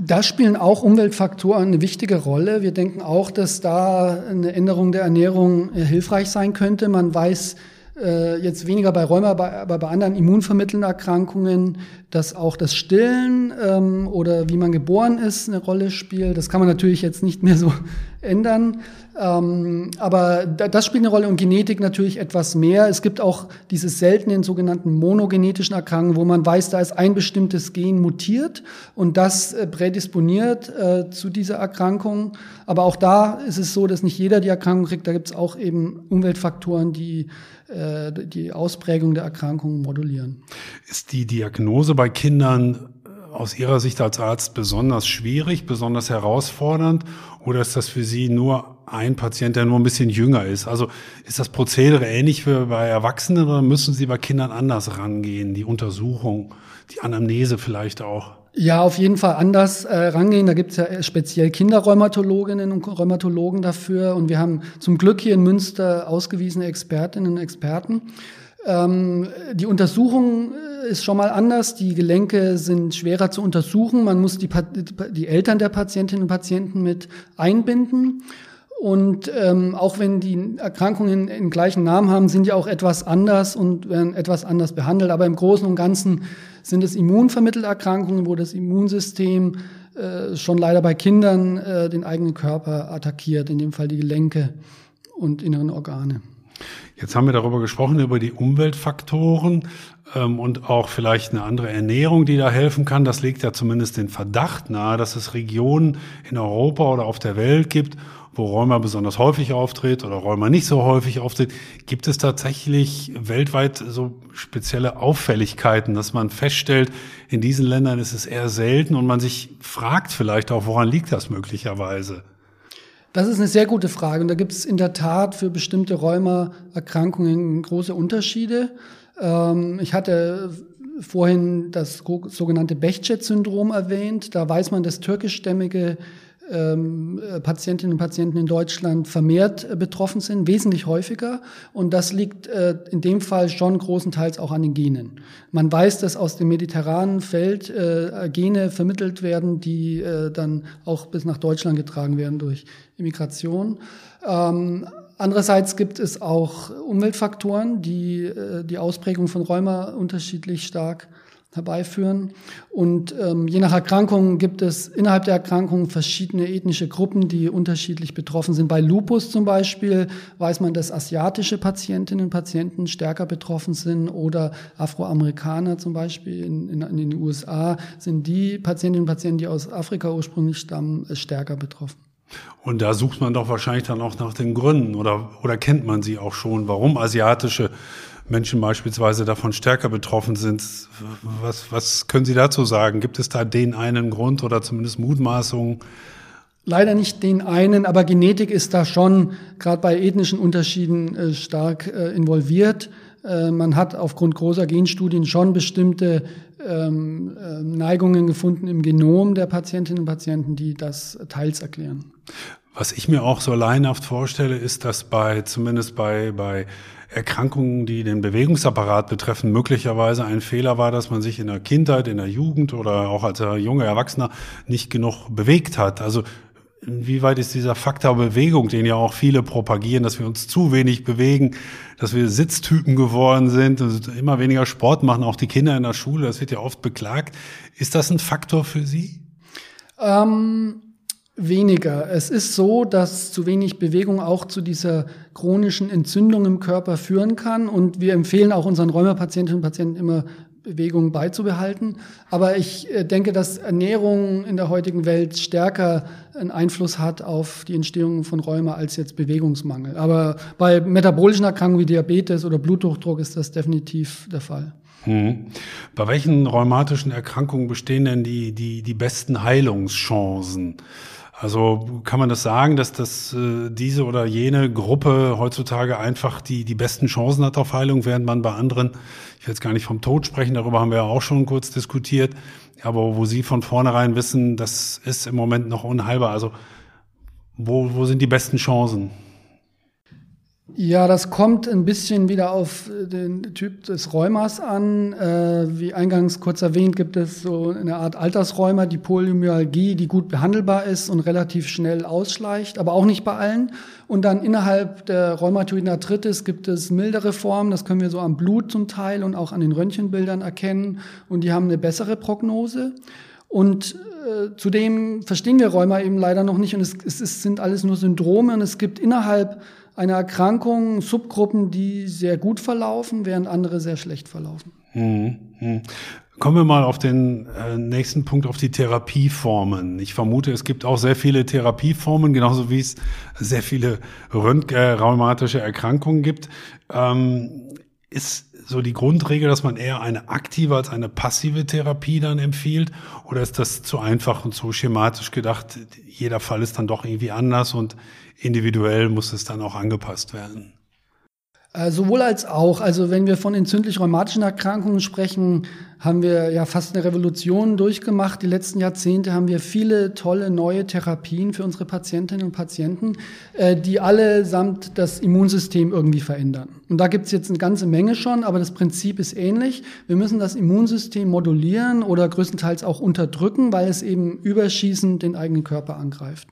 Da spielen auch Umweltfaktoren eine wichtige Rolle. Wir denken auch, dass da eine Änderung der Ernährung äh, hilfreich sein könnte. Man weiß äh, jetzt weniger bei Rheuma, aber bei anderen immunvermittelnden Erkrankungen, dass auch das Stillen ähm, oder wie man geboren ist eine Rolle spielt. Das kann man natürlich jetzt nicht mehr so ändern. Ähm, aber das spielt eine Rolle und Genetik natürlich etwas mehr. Es gibt auch diese seltenen sogenannten monogenetischen Erkrankungen, wo man weiß, da ist ein bestimmtes Gen mutiert und das äh, prädisponiert äh, zu dieser Erkrankung. Aber auch da ist es so, dass nicht jeder die Erkrankung kriegt. Da gibt es auch eben Umweltfaktoren, die äh, die Ausprägung der Erkrankung modulieren. Ist die Diagnose bei Kindern aus Ihrer Sicht als Arzt besonders schwierig, besonders herausfordernd oder ist das für Sie nur ein Patient, der nur ein bisschen jünger ist? Also ist das Prozedere ähnlich wie bei Erwachsenen oder müssen Sie bei Kindern anders rangehen? Die Untersuchung, die Anamnese vielleicht auch? Ja, auf jeden Fall anders äh, rangehen. Da gibt es ja speziell Kinderrheumatologinnen und Rheumatologen dafür. Und wir haben zum Glück hier in Münster ausgewiesene Expertinnen und Experten. Ähm, die Untersuchung äh, ist schon mal anders. Die Gelenke sind schwerer zu untersuchen. Man muss die, die Eltern der Patientinnen und Patienten mit einbinden. Und ähm, auch wenn die Erkrankungen den gleichen Namen haben, sind die auch etwas anders und werden etwas anders behandelt. Aber im Großen und Ganzen sind es immunvermittelte Erkrankungen, wo das Immunsystem äh, schon leider bei Kindern äh, den eigenen Körper attackiert, in dem Fall die Gelenke und inneren Organe. Jetzt haben wir darüber gesprochen, über die Umweltfaktoren ähm, und auch vielleicht eine andere Ernährung, die da helfen kann. Das legt ja zumindest den Verdacht nahe, dass es Regionen in Europa oder auf der Welt gibt, wo Rheuma besonders häufig auftritt oder Rheuma nicht so häufig auftritt. Gibt es tatsächlich weltweit so spezielle Auffälligkeiten, dass man feststellt, in diesen Ländern ist es eher selten und man sich fragt vielleicht auch, woran liegt das möglicherweise? Das ist eine sehr gute Frage und da gibt es in der Tat für bestimmte Rheumaerkrankungen große Unterschiede. Ähm, ich hatte vorhin das sogenannte Bechet-Syndrom erwähnt. Da weiß man, dass türkischstämmige ähm, Patientinnen und Patienten in Deutschland vermehrt äh, betroffen sind, wesentlich häufiger. Und das liegt äh, in dem Fall schon großenteils auch an den Genen. Man weiß, dass aus dem mediterranen Feld äh, Gene vermittelt werden, die äh, dann auch bis nach Deutschland getragen werden durch Immigration. Ähm, Andererseits gibt es auch Umweltfaktoren, die äh, die Ausprägung von Rheuma unterschiedlich stark herbeiführen. Und ähm, je nach Erkrankung gibt es innerhalb der Erkrankung verschiedene ethnische Gruppen, die unterschiedlich betroffen sind. Bei Lupus zum Beispiel weiß man, dass asiatische Patientinnen und Patienten stärker betroffen sind oder Afroamerikaner zum Beispiel in, in, in den USA sind die Patientinnen und Patienten, die aus Afrika ursprünglich stammen, stärker betroffen. Und da sucht man doch wahrscheinlich dann auch nach den Gründen oder, oder kennt man sie auch schon, warum asiatische Menschen beispielsweise davon stärker betroffen sind. Was, was können Sie dazu sagen? Gibt es da den einen Grund oder zumindest Mutmaßungen? Leider nicht den einen, aber Genetik ist da schon gerade bei ethnischen Unterschieden äh, stark äh, involviert. Äh, man hat aufgrund großer Genstudien schon bestimmte ähm, äh, Neigungen gefunden im Genom der Patientinnen und Patienten, die das teils erklären. Was ich mir auch so laienhaft vorstelle, ist, dass bei, zumindest bei, bei Erkrankungen, die den Bewegungsapparat betreffen, möglicherweise ein Fehler war, dass man sich in der Kindheit, in der Jugend oder auch als junger Erwachsener nicht genug bewegt hat. Also inwieweit ist dieser Faktor Bewegung, den ja auch viele propagieren, dass wir uns zu wenig bewegen, dass wir Sitztypen geworden sind, also immer weniger Sport machen, auch die Kinder in der Schule, das wird ja oft beklagt. Ist das ein Faktor für Sie? Ähm Weniger. Es ist so, dass zu wenig Bewegung auch zu dieser chronischen Entzündung im Körper führen kann. Und wir empfehlen auch unseren Rheumapatientinnen und Patienten immer Bewegung beizubehalten. Aber ich äh, denke, dass Ernährung in der heutigen Welt stärker einen Einfluss hat auf die Entstehung von Rheuma als jetzt Bewegungsmangel. Aber bei metabolischen Erkrankungen wie Diabetes oder Bluthochdruck ist das definitiv der Fall. Hm. Bei welchen rheumatischen Erkrankungen bestehen denn die, die, die besten Heilungschancen? Also kann man das sagen, dass das äh, diese oder jene Gruppe heutzutage einfach die die besten Chancen hat auf Heilung, während man bei anderen, ich will jetzt gar nicht vom Tod sprechen, darüber haben wir ja auch schon kurz diskutiert, aber wo Sie von vornherein wissen, das ist im Moment noch unheilbar. Also wo, wo sind die besten Chancen? Ja, das kommt ein bisschen wieder auf den Typ des Rheumas an. Äh, wie eingangs kurz erwähnt, gibt es so eine Art Altersrheuma, die Polymyalgie, die gut behandelbar ist und relativ schnell ausschleicht, aber auch nicht bei allen. Und dann innerhalb der rheumatoiden Arthritis gibt es mildere Formen, das können wir so am Blut zum Teil und auch an den Röntgenbildern erkennen und die haben eine bessere Prognose. Und äh, zudem verstehen wir Rheuma eben leider noch nicht und es, es sind alles nur Syndrome und es gibt innerhalb einer Erkrankung Subgruppen, die sehr gut verlaufen, während andere sehr schlecht verlaufen. Hm, hm. Kommen wir mal auf den äh, nächsten Punkt, auf die Therapieformen. Ich vermute, es gibt auch sehr viele Therapieformen, genauso wie es sehr viele rheumatische Erkrankungen gibt. Ähm, ist so die Grundregel, dass man eher eine aktive als eine passive Therapie dann empfiehlt? Oder ist das zu einfach und zu schematisch gedacht? Jeder Fall ist dann doch irgendwie anders und individuell muss es dann auch angepasst werden. Äh, sowohl als auch. Also wenn wir von entzündlich-rheumatischen Erkrankungen sprechen, haben wir ja fast eine Revolution durchgemacht. Die letzten Jahrzehnte haben wir viele tolle neue Therapien für unsere Patientinnen und Patienten, äh, die allesamt das Immunsystem irgendwie verändern. Und da gibt es jetzt eine ganze Menge schon, aber das Prinzip ist ähnlich. Wir müssen das Immunsystem modulieren oder größtenteils auch unterdrücken, weil es eben überschießend den eigenen Körper angreift.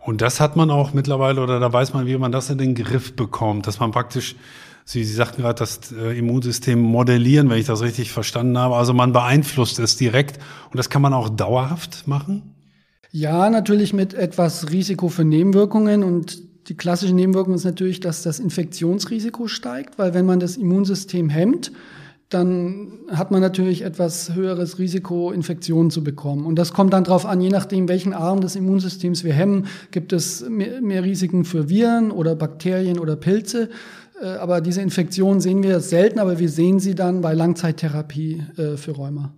Und das hat man auch mittlerweile oder da weiß man, wie man das in den Griff bekommt, dass man praktisch Sie, Sie sagten gerade, das äh, Immunsystem modellieren, wenn ich das richtig verstanden habe. Also man beeinflusst es direkt und das kann man auch dauerhaft machen? Ja, natürlich mit etwas Risiko für Nebenwirkungen und die klassische Nebenwirkung ist natürlich, dass das Infektionsrisiko steigt, weil wenn man das Immunsystem hemmt, dann hat man natürlich etwas höheres Risiko, Infektionen zu bekommen. Und das kommt dann darauf an, je nachdem, welchen Arm des Immunsystems wir hemmen, gibt es mehr, mehr Risiken für Viren oder Bakterien oder Pilze. Äh, aber diese Infektionen sehen wir selten, aber wir sehen sie dann bei Langzeittherapie äh, für Rheuma.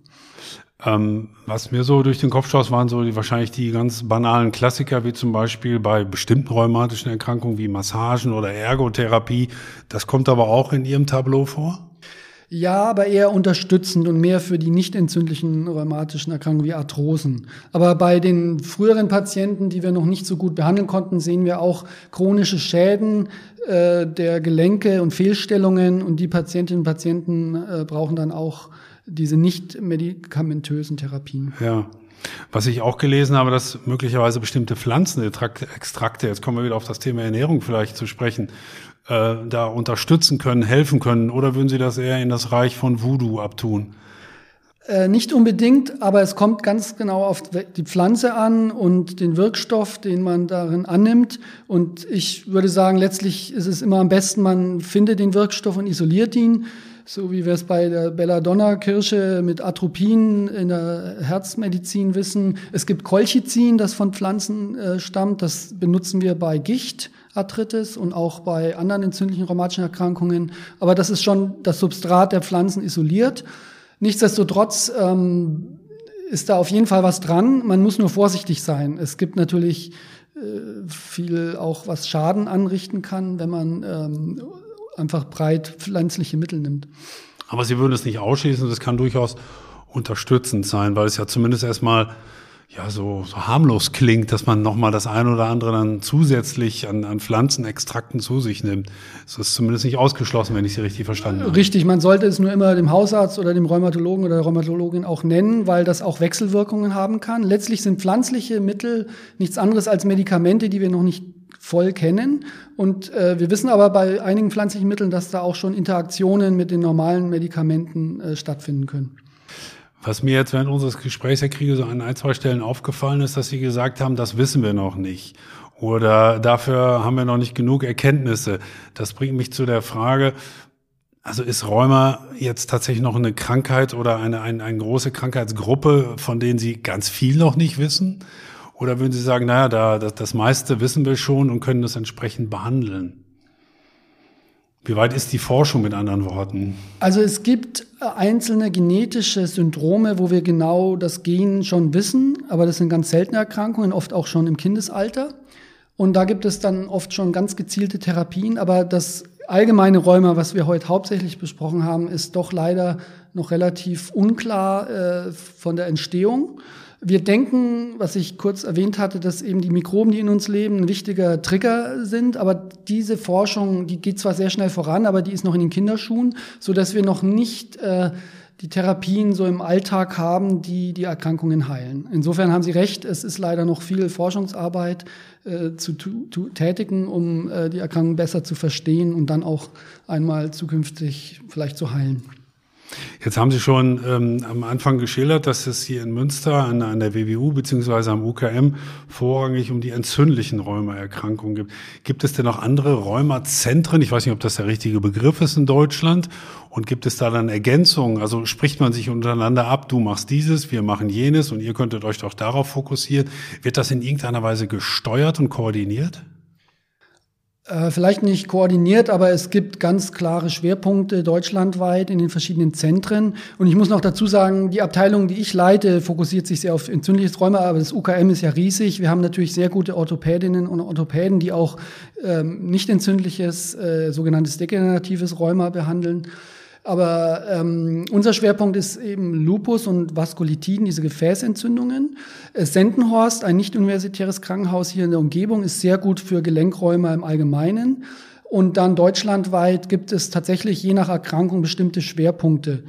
Ähm, was mir so durch den Kopf schoss, waren so die, wahrscheinlich die ganz banalen Klassiker, wie zum Beispiel bei bestimmten rheumatischen Erkrankungen wie Massagen oder Ergotherapie. Das kommt aber auch in Ihrem Tableau vor? Ja, aber eher unterstützend und mehr für die nicht entzündlichen rheumatischen Erkrankungen wie Arthrosen. Aber bei den früheren Patienten, die wir noch nicht so gut behandeln konnten, sehen wir auch chronische Schäden äh, der Gelenke und Fehlstellungen. Und die Patientinnen und Patienten äh, brauchen dann auch diese nicht medikamentösen Therapien. Ja. Was ich auch gelesen habe, dass möglicherweise bestimmte Pflanzenextrakte, jetzt kommen wir wieder auf das Thema Ernährung vielleicht zu sprechen, äh, da unterstützen können, helfen können? Oder würden Sie das eher in das Reich von Voodoo abtun? Äh, nicht unbedingt, aber es kommt ganz genau auf die Pflanze an und den Wirkstoff, den man darin annimmt. Und ich würde sagen, letztlich ist es immer am besten, man findet den Wirkstoff und isoliert ihn. so wie wir es bei der Belladonna-Kirsche mit Atropin in der Herzmedizin wissen. Es gibt Colchicin, das von Pflanzen äh, stammt. Das benutzen wir bei Gicht. Arthritis und auch bei anderen entzündlichen rheumatischen Erkrankungen. Aber das ist schon das Substrat der Pflanzen isoliert. Nichtsdestotrotz ähm, ist da auf jeden Fall was dran. Man muss nur vorsichtig sein. Es gibt natürlich äh, viel auch, was Schaden anrichten kann, wenn man ähm, einfach breit pflanzliche Mittel nimmt. Aber Sie würden es nicht ausschließen, das kann durchaus unterstützend sein, weil es ja zumindest erstmal ja so, so harmlos klingt, dass man nochmal das eine oder andere dann zusätzlich an, an Pflanzenextrakten zu sich nimmt. Das ist zumindest nicht ausgeschlossen, wenn ich Sie richtig verstanden habe. Richtig, man sollte es nur immer dem Hausarzt oder dem Rheumatologen oder der Rheumatologin auch nennen, weil das auch Wechselwirkungen haben kann. Letztlich sind pflanzliche Mittel nichts anderes als Medikamente, die wir noch nicht voll kennen. Und äh, wir wissen aber bei einigen pflanzlichen Mitteln, dass da auch schon Interaktionen mit den normalen Medikamenten äh, stattfinden können. Was mir jetzt während unseres Gesprächs, Herr Kriege, so an ein, zwei Stellen aufgefallen ist, dass Sie gesagt haben, das wissen wir noch nicht. Oder dafür haben wir noch nicht genug Erkenntnisse. Das bringt mich zu der Frage, also ist Rheuma jetzt tatsächlich noch eine Krankheit oder eine, eine, eine große Krankheitsgruppe, von denen Sie ganz viel noch nicht wissen? Oder würden Sie sagen, naja, da, das, das meiste wissen wir schon und können das entsprechend behandeln? Wie weit ist die Forschung mit anderen Worten? Also es gibt einzelne genetische Syndrome, wo wir genau das Gen schon wissen, aber das sind ganz seltene Erkrankungen, oft auch schon im Kindesalter. Und da gibt es dann oft schon ganz gezielte Therapien, aber das allgemeine Rheuma, was wir heute hauptsächlich besprochen haben, ist doch leider noch relativ unklar äh, von der Entstehung. Wir denken, was ich kurz erwähnt hatte, dass eben die Mikroben, die in uns leben, ein wichtiger Trigger sind. Aber diese Forschung, die geht zwar sehr schnell voran, aber die ist noch in den Kinderschuhen, so dass wir noch nicht äh, die Therapien so im Alltag haben, die die Erkrankungen heilen. Insofern haben Sie recht, es ist leider noch viel Forschungsarbeit äh, zu, tätigen, um äh, die Erkrankung besser zu verstehen und dann auch einmal zukünftig vielleicht zu heilen. Jetzt haben Sie schon ähm, am Anfang geschildert, dass es hier in Münster an, an der WWU beziehungsweise am UKM vorrangig um die entzündlichen Rheumaerkrankungen gibt. Gibt es denn noch andere Rheumazentren? Ich weiß nicht, ob das der richtige Begriff ist in Deutschland. Und gibt es da dann Ergänzungen? Also spricht man sich untereinander ab, du machst dieses, wir machen jenes und ihr könntet euch doch darauf fokussieren. Wird das in irgendeiner Weise gesteuert und koordiniert? Äh, vielleicht nicht koordiniert, aber es gibt ganz klare Schwerpunkte deutschlandweit in den verschiedenen Zentren. Und ich muss noch dazu sagen, die Abteilung, die ich leite, fokussiert sich sehr auf entzündliches Rheuma, aber das UKM ist ja riesig. Wir haben natürlich sehr gute Orthopädinnen und Orthopäden, die auch ähm, nicht entzündliches, äh, sogenanntes degeneratives Rheuma behandeln. Aber ähm, unser Schwerpunkt ist eben Lupus und Vaskulitiden, diese Gefäßentzündungen. Äh, Sendenhorst, ein nicht-universitäres Krankenhaus hier in der Umgebung, ist sehr gut für Gelenkräume im Allgemeinen. Und dann deutschlandweit gibt es tatsächlich je nach Erkrankung bestimmte Schwerpunkte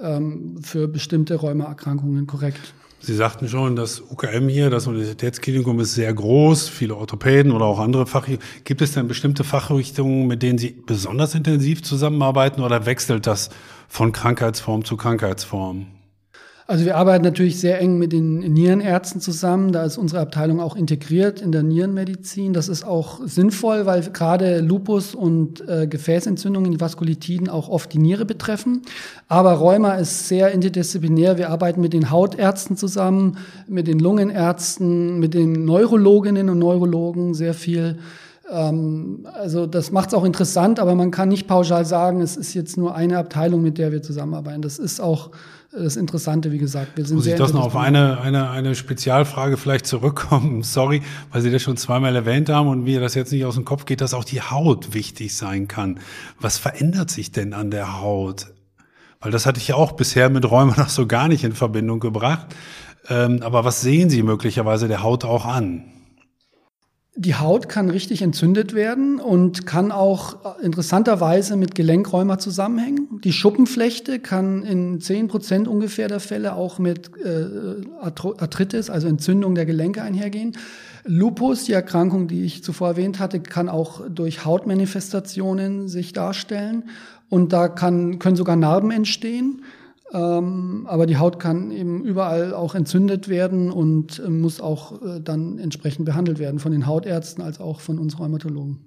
ähm, für bestimmte Rheumaerkrankungen, korrekt. Sie sagten schon, das UKM hier, das Universitätsklinikum ist sehr groß, viele Orthopäden oder auch andere Fachrichtungen. Gibt es denn bestimmte Fachrichtungen, mit denen Sie besonders intensiv zusammenarbeiten oder wechselt das von Krankheitsform zu Krankheitsform? Also wir arbeiten natürlich sehr eng mit den Nierenärzten zusammen. Da ist unsere Abteilung auch integriert in der Nierenmedizin. Das ist auch sinnvoll, weil gerade Lupus und äh, Gefäßentzündungen, die Vaskulitiden auch oft die Niere betreffen. Aber Rheuma ist sehr interdisziplinär. Wir arbeiten mit den Hautärzten zusammen, mit den Lungenärzten, mit den Neurologinnen und Neurologen sehr viel ähm, also das macht es auch interessant, aber man kann nicht pauschal sagen, es ist jetzt nur eine Abteilung, mit der wir zusammenarbeiten. Das ist auch das Interessante, wie gesagt. Wir sind Muss ich das noch auf eine, eine, eine Spezialfrage vielleicht zurückkommen? <laughs> Sorry, weil Sie das schon zweimal erwähnt haben und mir das jetzt nicht aus dem Kopf geht, dass auch die Haut wichtig sein kann. Was verändert sich denn an der Haut? Weil das hatte ich ja auch bisher mit Räumen <laughs> noch so gar nicht in Verbindung gebracht. Ähm, aber was sehen Sie möglicherweise der Haut auch an? Die Haut kann richtig entzündet werden und kann auch interessanterweise mit Gelenkräumer zusammenhängen. Die Schuppenflechte kann in zehn Prozent ungefähr der Fälle auch mit äh, Arthritis, also Entzündung der Gelenke einhergehen. Lupus, die Erkrankung, die ich zuvor erwähnt hatte, kann auch durch Hautmanifestationen sich darstellen und da kann, können sogar Narben entstehen. Ähm, aber die Haut kann eben überall auch entzündet werden und äh, muss auch äh, dann entsprechend behandelt werden von den Hautärzten als auch von uns Rheumatologen.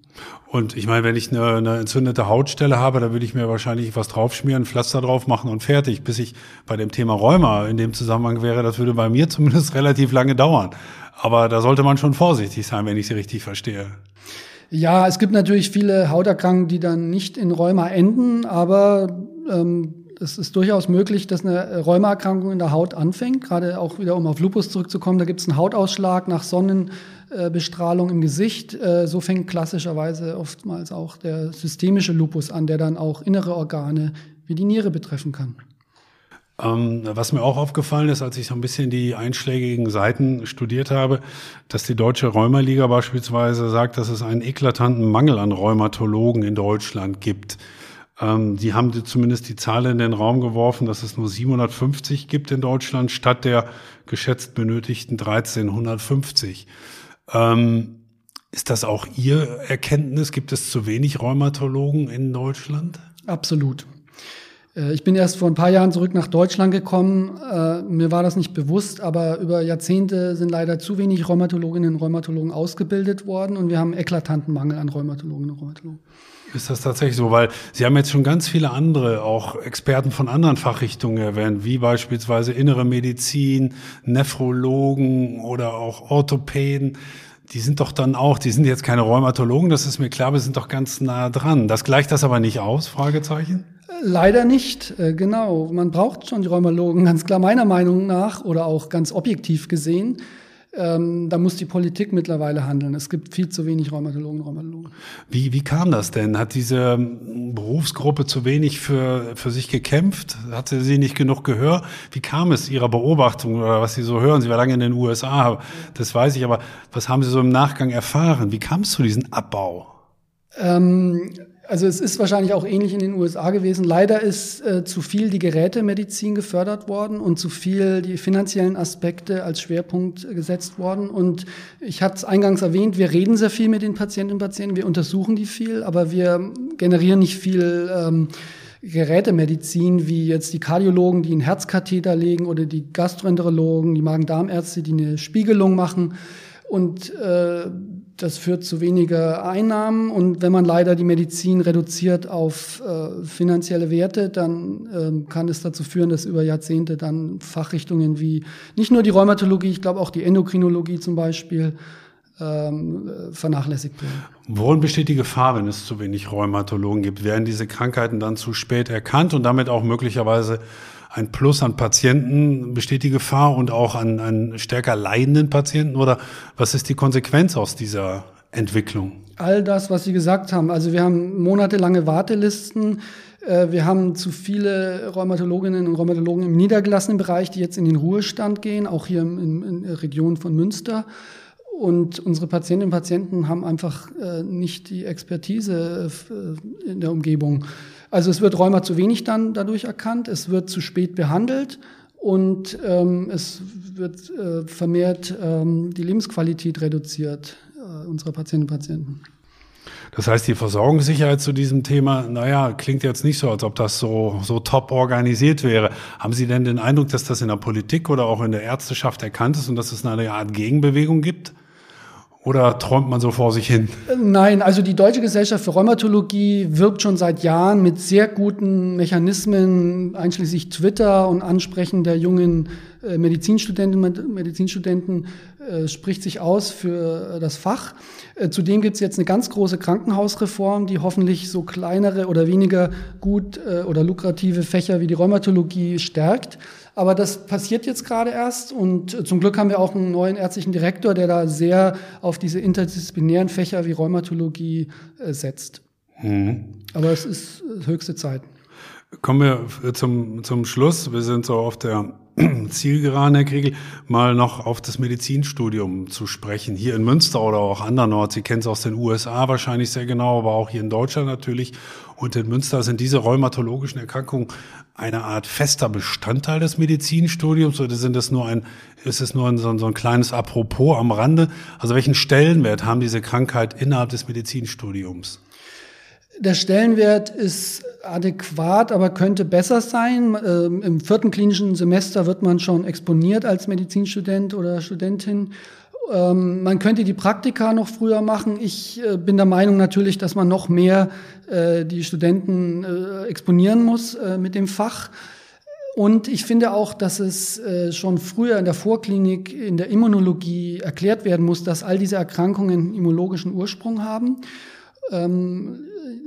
Und ich meine, wenn ich eine, eine entzündete Hautstelle habe, da würde ich mir wahrscheinlich was draufschmieren, Pflaster drauf machen und fertig. Bis ich bei dem Thema Rheuma in dem Zusammenhang wäre, das würde bei mir <laughs> zumindest relativ lange dauern. Aber da sollte man schon vorsichtig sein, wenn ich sie richtig verstehe. Ja, es gibt natürlich viele Hauterkrankungen, die dann nicht in Rheuma enden, aber ähm, es ist durchaus möglich, dass eine Rheumaerkrankung in der Haut anfängt, gerade auch wieder, um auf Lupus zurückzukommen. Da gibt es einen Hautausschlag nach Sonnenbestrahlung im Gesicht. Äh, so fängt klassischerweise oftmals auch der systemische Lupus an, der dann auch innere Organe wie die Niere betreffen kann. Ähm, was mir auch aufgefallen ist, als ich so ein bisschen die einschlägigen Seiten studiert habe, dass die Deutsche Rheumaliga beispielsweise sagt, dass es einen eklatanten Mangel an Rheumatologen in Deutschland gibt. Ähm, die haben zumindest die Zahl in den Raum geworfen, dass es nur 750 gibt in Deutschland statt der geschätzt benötigten 1350. Ähm, ist das auch Ihr Erkenntnis? Gibt es zu wenig Rheumatologen in Deutschland? Absolut. Äh, ich bin erst vor ein paar Jahren zurück nach Deutschland gekommen. Äh, mir war das nicht bewusst, aber über Jahrzehnte sind leider zu wenig Rheumatologinnen und Rheumatologen ausgebildet worden und wir haben eklatanten Mangel an Rheumatologinnen und Rheumatologen. Ist das tatsächlich so? Weil Sie haben jetzt schon ganz viele andere, auch Experten von anderen Fachrichtungen erwähnt, wie beispielsweise innere Medizin, Nephrologen oder auch Orthopäden. Die sind doch dann auch, die sind jetzt keine Rheumatologen, das ist mir klar, wir sind doch ganz nah dran. Das gleicht das aber nicht aus? Fragezeichen? Leider nicht, äh, genau. Man braucht schon die Rheumatologen, ganz klar meiner Meinung nach oder auch ganz objektiv gesehen. Ähm, da muss die Politik mittlerweile handeln. Es gibt viel zu wenig Rheumatologen und Rheumatologen. Wie, wie kam das denn? Hat diese Berufsgruppe zu wenig für, für sich gekämpft? Hatte sie nicht genug Gehör? Wie kam es Ihrer Beobachtung oder was Sie so hören? Sie war lange in den USA, das weiß ich, aber was haben Sie so im Nachgang erfahren? Wie kam es zu diesem Abbau? Ähm, also es ist wahrscheinlich auch ähnlich in den USA gewesen. Leider ist äh, zu viel die Gerätemedizin gefördert worden und zu viel die finanziellen Aspekte als Schwerpunkt gesetzt worden. Und ich hatte es eingangs erwähnt, wir reden sehr viel mit den Patientinnen und Patienten, wir untersuchen die viel, aber wir generieren nicht viel ähm, Gerätemedizin, wie jetzt die Kardiologen, die einen Herzkatheter legen oder die Gastroenterologen, die Magen-Darm-Ärzte, die eine Spiegelung machen. Und äh, das führt zu weniger Einnahmen und wenn man leider die Medizin reduziert auf äh, finanzielle Werte, dann ähm, kann es dazu führen, dass über Jahrzehnte dann Fachrichtungen wie nicht nur die Rheumatologie, ich glaube auch die Endokrinologie zum Beispiel ähm, vernachlässigt werden. Worin besteht die Gefahr, wenn es zu wenig Rheumatologen gibt? Werden diese Krankheiten dann zu spät erkannt und damit auch möglicherweise ein Plus an Patienten, besteht die Gefahr und auch an, an stärker leidenden Patienten? Oder was ist die Konsequenz aus dieser Entwicklung? All das, was Sie gesagt haben. Also wir haben monatelange Wartelisten. Äh, wir haben zu viele Rheumatologinnen und Rheumatologen im niedergelassenen Bereich, die jetzt in den Ruhestand gehen, auch hier in, in der Region von Münster. Und unsere Patientinnen und Patienten haben einfach äh, nicht die Expertise äh, in der Umgebung. Also es wird Rheuma zu wenig dann dadurch erkannt, es wird zu spät behandelt und ähm, es wird äh, vermehrt ähm, die Lebensqualität reduziert äh, unserer Patientinnen und Patienten. Das heißt, die Versorgungssicherheit zu diesem Thema, naja, klingt jetzt nicht so, als ob das so, so top organisiert wäre. Haben Sie denn den Eindruck, dass das in der Politik oder auch in der Ärzteschaft erkannt ist und dass es eine Art Gegenbewegung gibt? Oder träumt man so vor sich hin? Nein, also die Deutsche Gesellschaft für Rheumatologie wirbt schon seit Jahren mit sehr guten Mechanismen, einschließlich Twitter und Ansprechen der jungen äh, Medizinstudenten, Medizinstudenten äh, spricht sich aus für das Fach. Äh, zudem gibt es jetzt eine ganz große Krankenhausreform, die hoffentlich so kleinere oder weniger gut äh, oder lukrative Fächer wie die Rheumatologie stärkt. Aber das passiert jetzt gerade erst und zum Glück haben wir auch einen neuen ärztlichen Direktor, der da sehr auf diese interdisziplinären Fächer wie Rheumatologie äh, setzt. Mhm. Aber es ist äh, höchste Zeit. Kommen wir zum, zum Schluss. Wir sind so auf der <clears throat> Zielgeraden, Herr Kriegel, mal noch auf das Medizinstudium zu sprechen. Hier in Münster oder auch andernorts. Sie kennen es aus den USA wahrscheinlich sehr genau, aber auch hier in Deutschland natürlich. Und in Münster sind diese rheumatologischen Erkrankungen eine Art fester Bestandteil des Medizinstudiums oder sind es nur ein, ist es nur ein, so, ein, so ein kleines Apropos am Rande? Also welchen Stellenwert haben diese Krankheit innerhalb des Medizinstudiums? Der Stellenwert ist adäquat, aber könnte besser sein. Ähm, Im vierten klinischen Semester wird man schon exponiert als Medizinstudent oder Studentin. Ähm, man könnte die Praktika noch früher machen. Ich äh, bin der Meinung natürlich, dass man noch mehr äh, die Studenten äh, exponieren muss äh, mit dem Fach. Und ich finde auch, dass es äh, schon früher in der Vorklinik, in der Immunologie erklärt werden muss, dass all diese Erkrankungen immunologischen Ursprung haben. Ähm,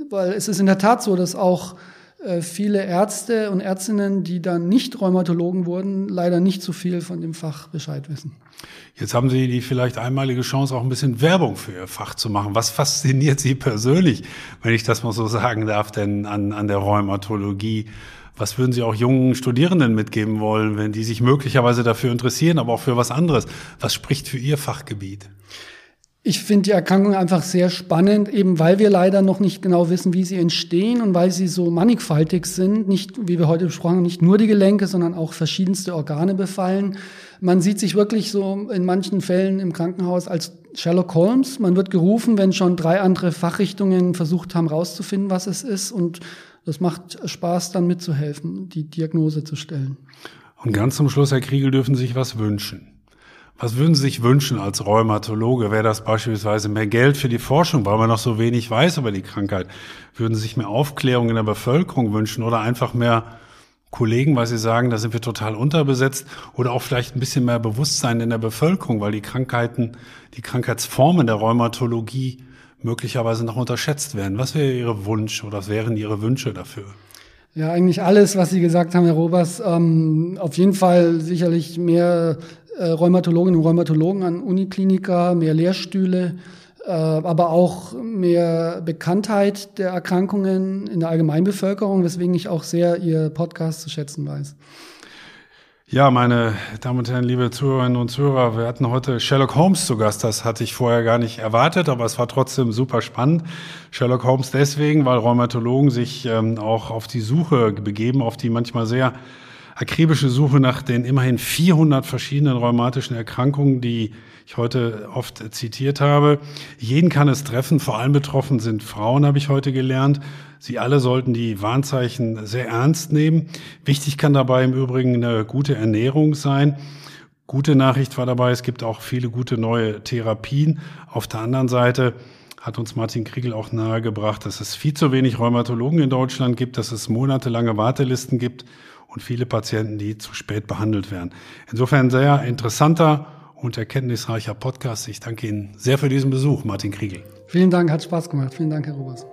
weil es ist in der Tat so, dass auch äh, viele Ärzte und Ärztinnen, die dann nicht Rheumatologen wurden, leider nicht so viel von dem Fach Bescheid wissen. Jetzt haben Sie die vielleicht einmalige Chance, auch ein bisschen Werbung für Ihr Fach zu machen. Was fasziniert Sie persönlich, wenn ich das mal so sagen darf, denn an, an der Rheumatologie? Was würden Sie auch jungen Studierenden mitgeben wollen, wenn die sich möglicherweise dafür interessieren, aber auch für was anderes? Was spricht für Ihr Fachgebiet? Ich finde die Erkrankung einfach sehr spannend, eben weil wir leider noch nicht genau wissen, wie sie entstehen und weil sie so mannigfaltig sind. Nicht, wie wir heute besprochen haben, nicht nur die Gelenke, sondern auch verschiedenste Organe befallen. Man sieht sich wirklich so in manchen Fällen im Krankenhaus als Sherlock Holmes. Man wird gerufen, wenn schon drei andere Fachrichtungen versucht haben, rauszufinden, was es ist. Und das macht Spaß, dann mitzuhelfen, die Diagnose zu stellen. Und ganz zum Schluss, Herr Kriegel, dürfen Sie sich was wünschen. Was würden Sie sich wünschen als Rheumatologe? Wäre das beispielsweise mehr Geld für die Forschung, weil man noch so wenig weiß über die Krankheit? Würden Sie sich mehr Aufklärung in der Bevölkerung wünschen oder einfach mehr Kollegen, weil Sie sagen, da sind wir total unterbesetzt oder auch vielleicht ein bisschen mehr Bewusstsein in der Bevölkerung, weil die Krankheiten, die Krankheitsformen der Rheumatologie möglicherweise noch unterschätzt werden. Was wäre Ihr Wunsch oder was wären Ihre Wünsche dafür? Ja, eigentlich alles, was Sie gesagt haben, Herr Robers. Ähm, auf jeden Fall sicherlich mehr äh, Rheumatologinnen und Rheumatologen an Unikliniker, mehr Lehrstühle, aber auch mehr Bekanntheit der Erkrankungen in der Allgemeinbevölkerung, weswegen ich auch sehr Ihr Podcast zu schätzen weiß. Ja, meine Damen und Herren, liebe Zuhörerinnen und Zuhörer, wir hatten heute Sherlock Holmes zu Gast. Das hatte ich vorher gar nicht erwartet, aber es war trotzdem super spannend. Sherlock Holmes deswegen, weil Rheumatologen sich ähm, auch auf die Suche begeben, auf die manchmal sehr akribische Suche nach den immerhin 400 verschiedenen rheumatischen Erkrankungen, die ich heute oft zitiert habe. Jeden kann es treffen, vor allem betroffen sind Frauen, habe ich heute gelernt. Sie alle sollten die Warnzeichen sehr ernst nehmen. Wichtig kann dabei im Übrigen eine gute Ernährung sein. Gute Nachricht war dabei, es gibt auch viele gute neue Therapien. Auf der anderen Seite hat uns Martin Kriegel auch nahegebracht, dass es viel zu wenig Rheumatologen in Deutschland gibt, dass es monatelange Wartelisten gibt und viele Patienten, die zu spät behandelt werden. Insofern sehr interessanter und erkenntnisreicher Podcast. Ich danke Ihnen sehr für diesen Besuch, Martin Kriegel. Vielen Dank, hat Spaß gemacht. Vielen Dank, Herr Robers.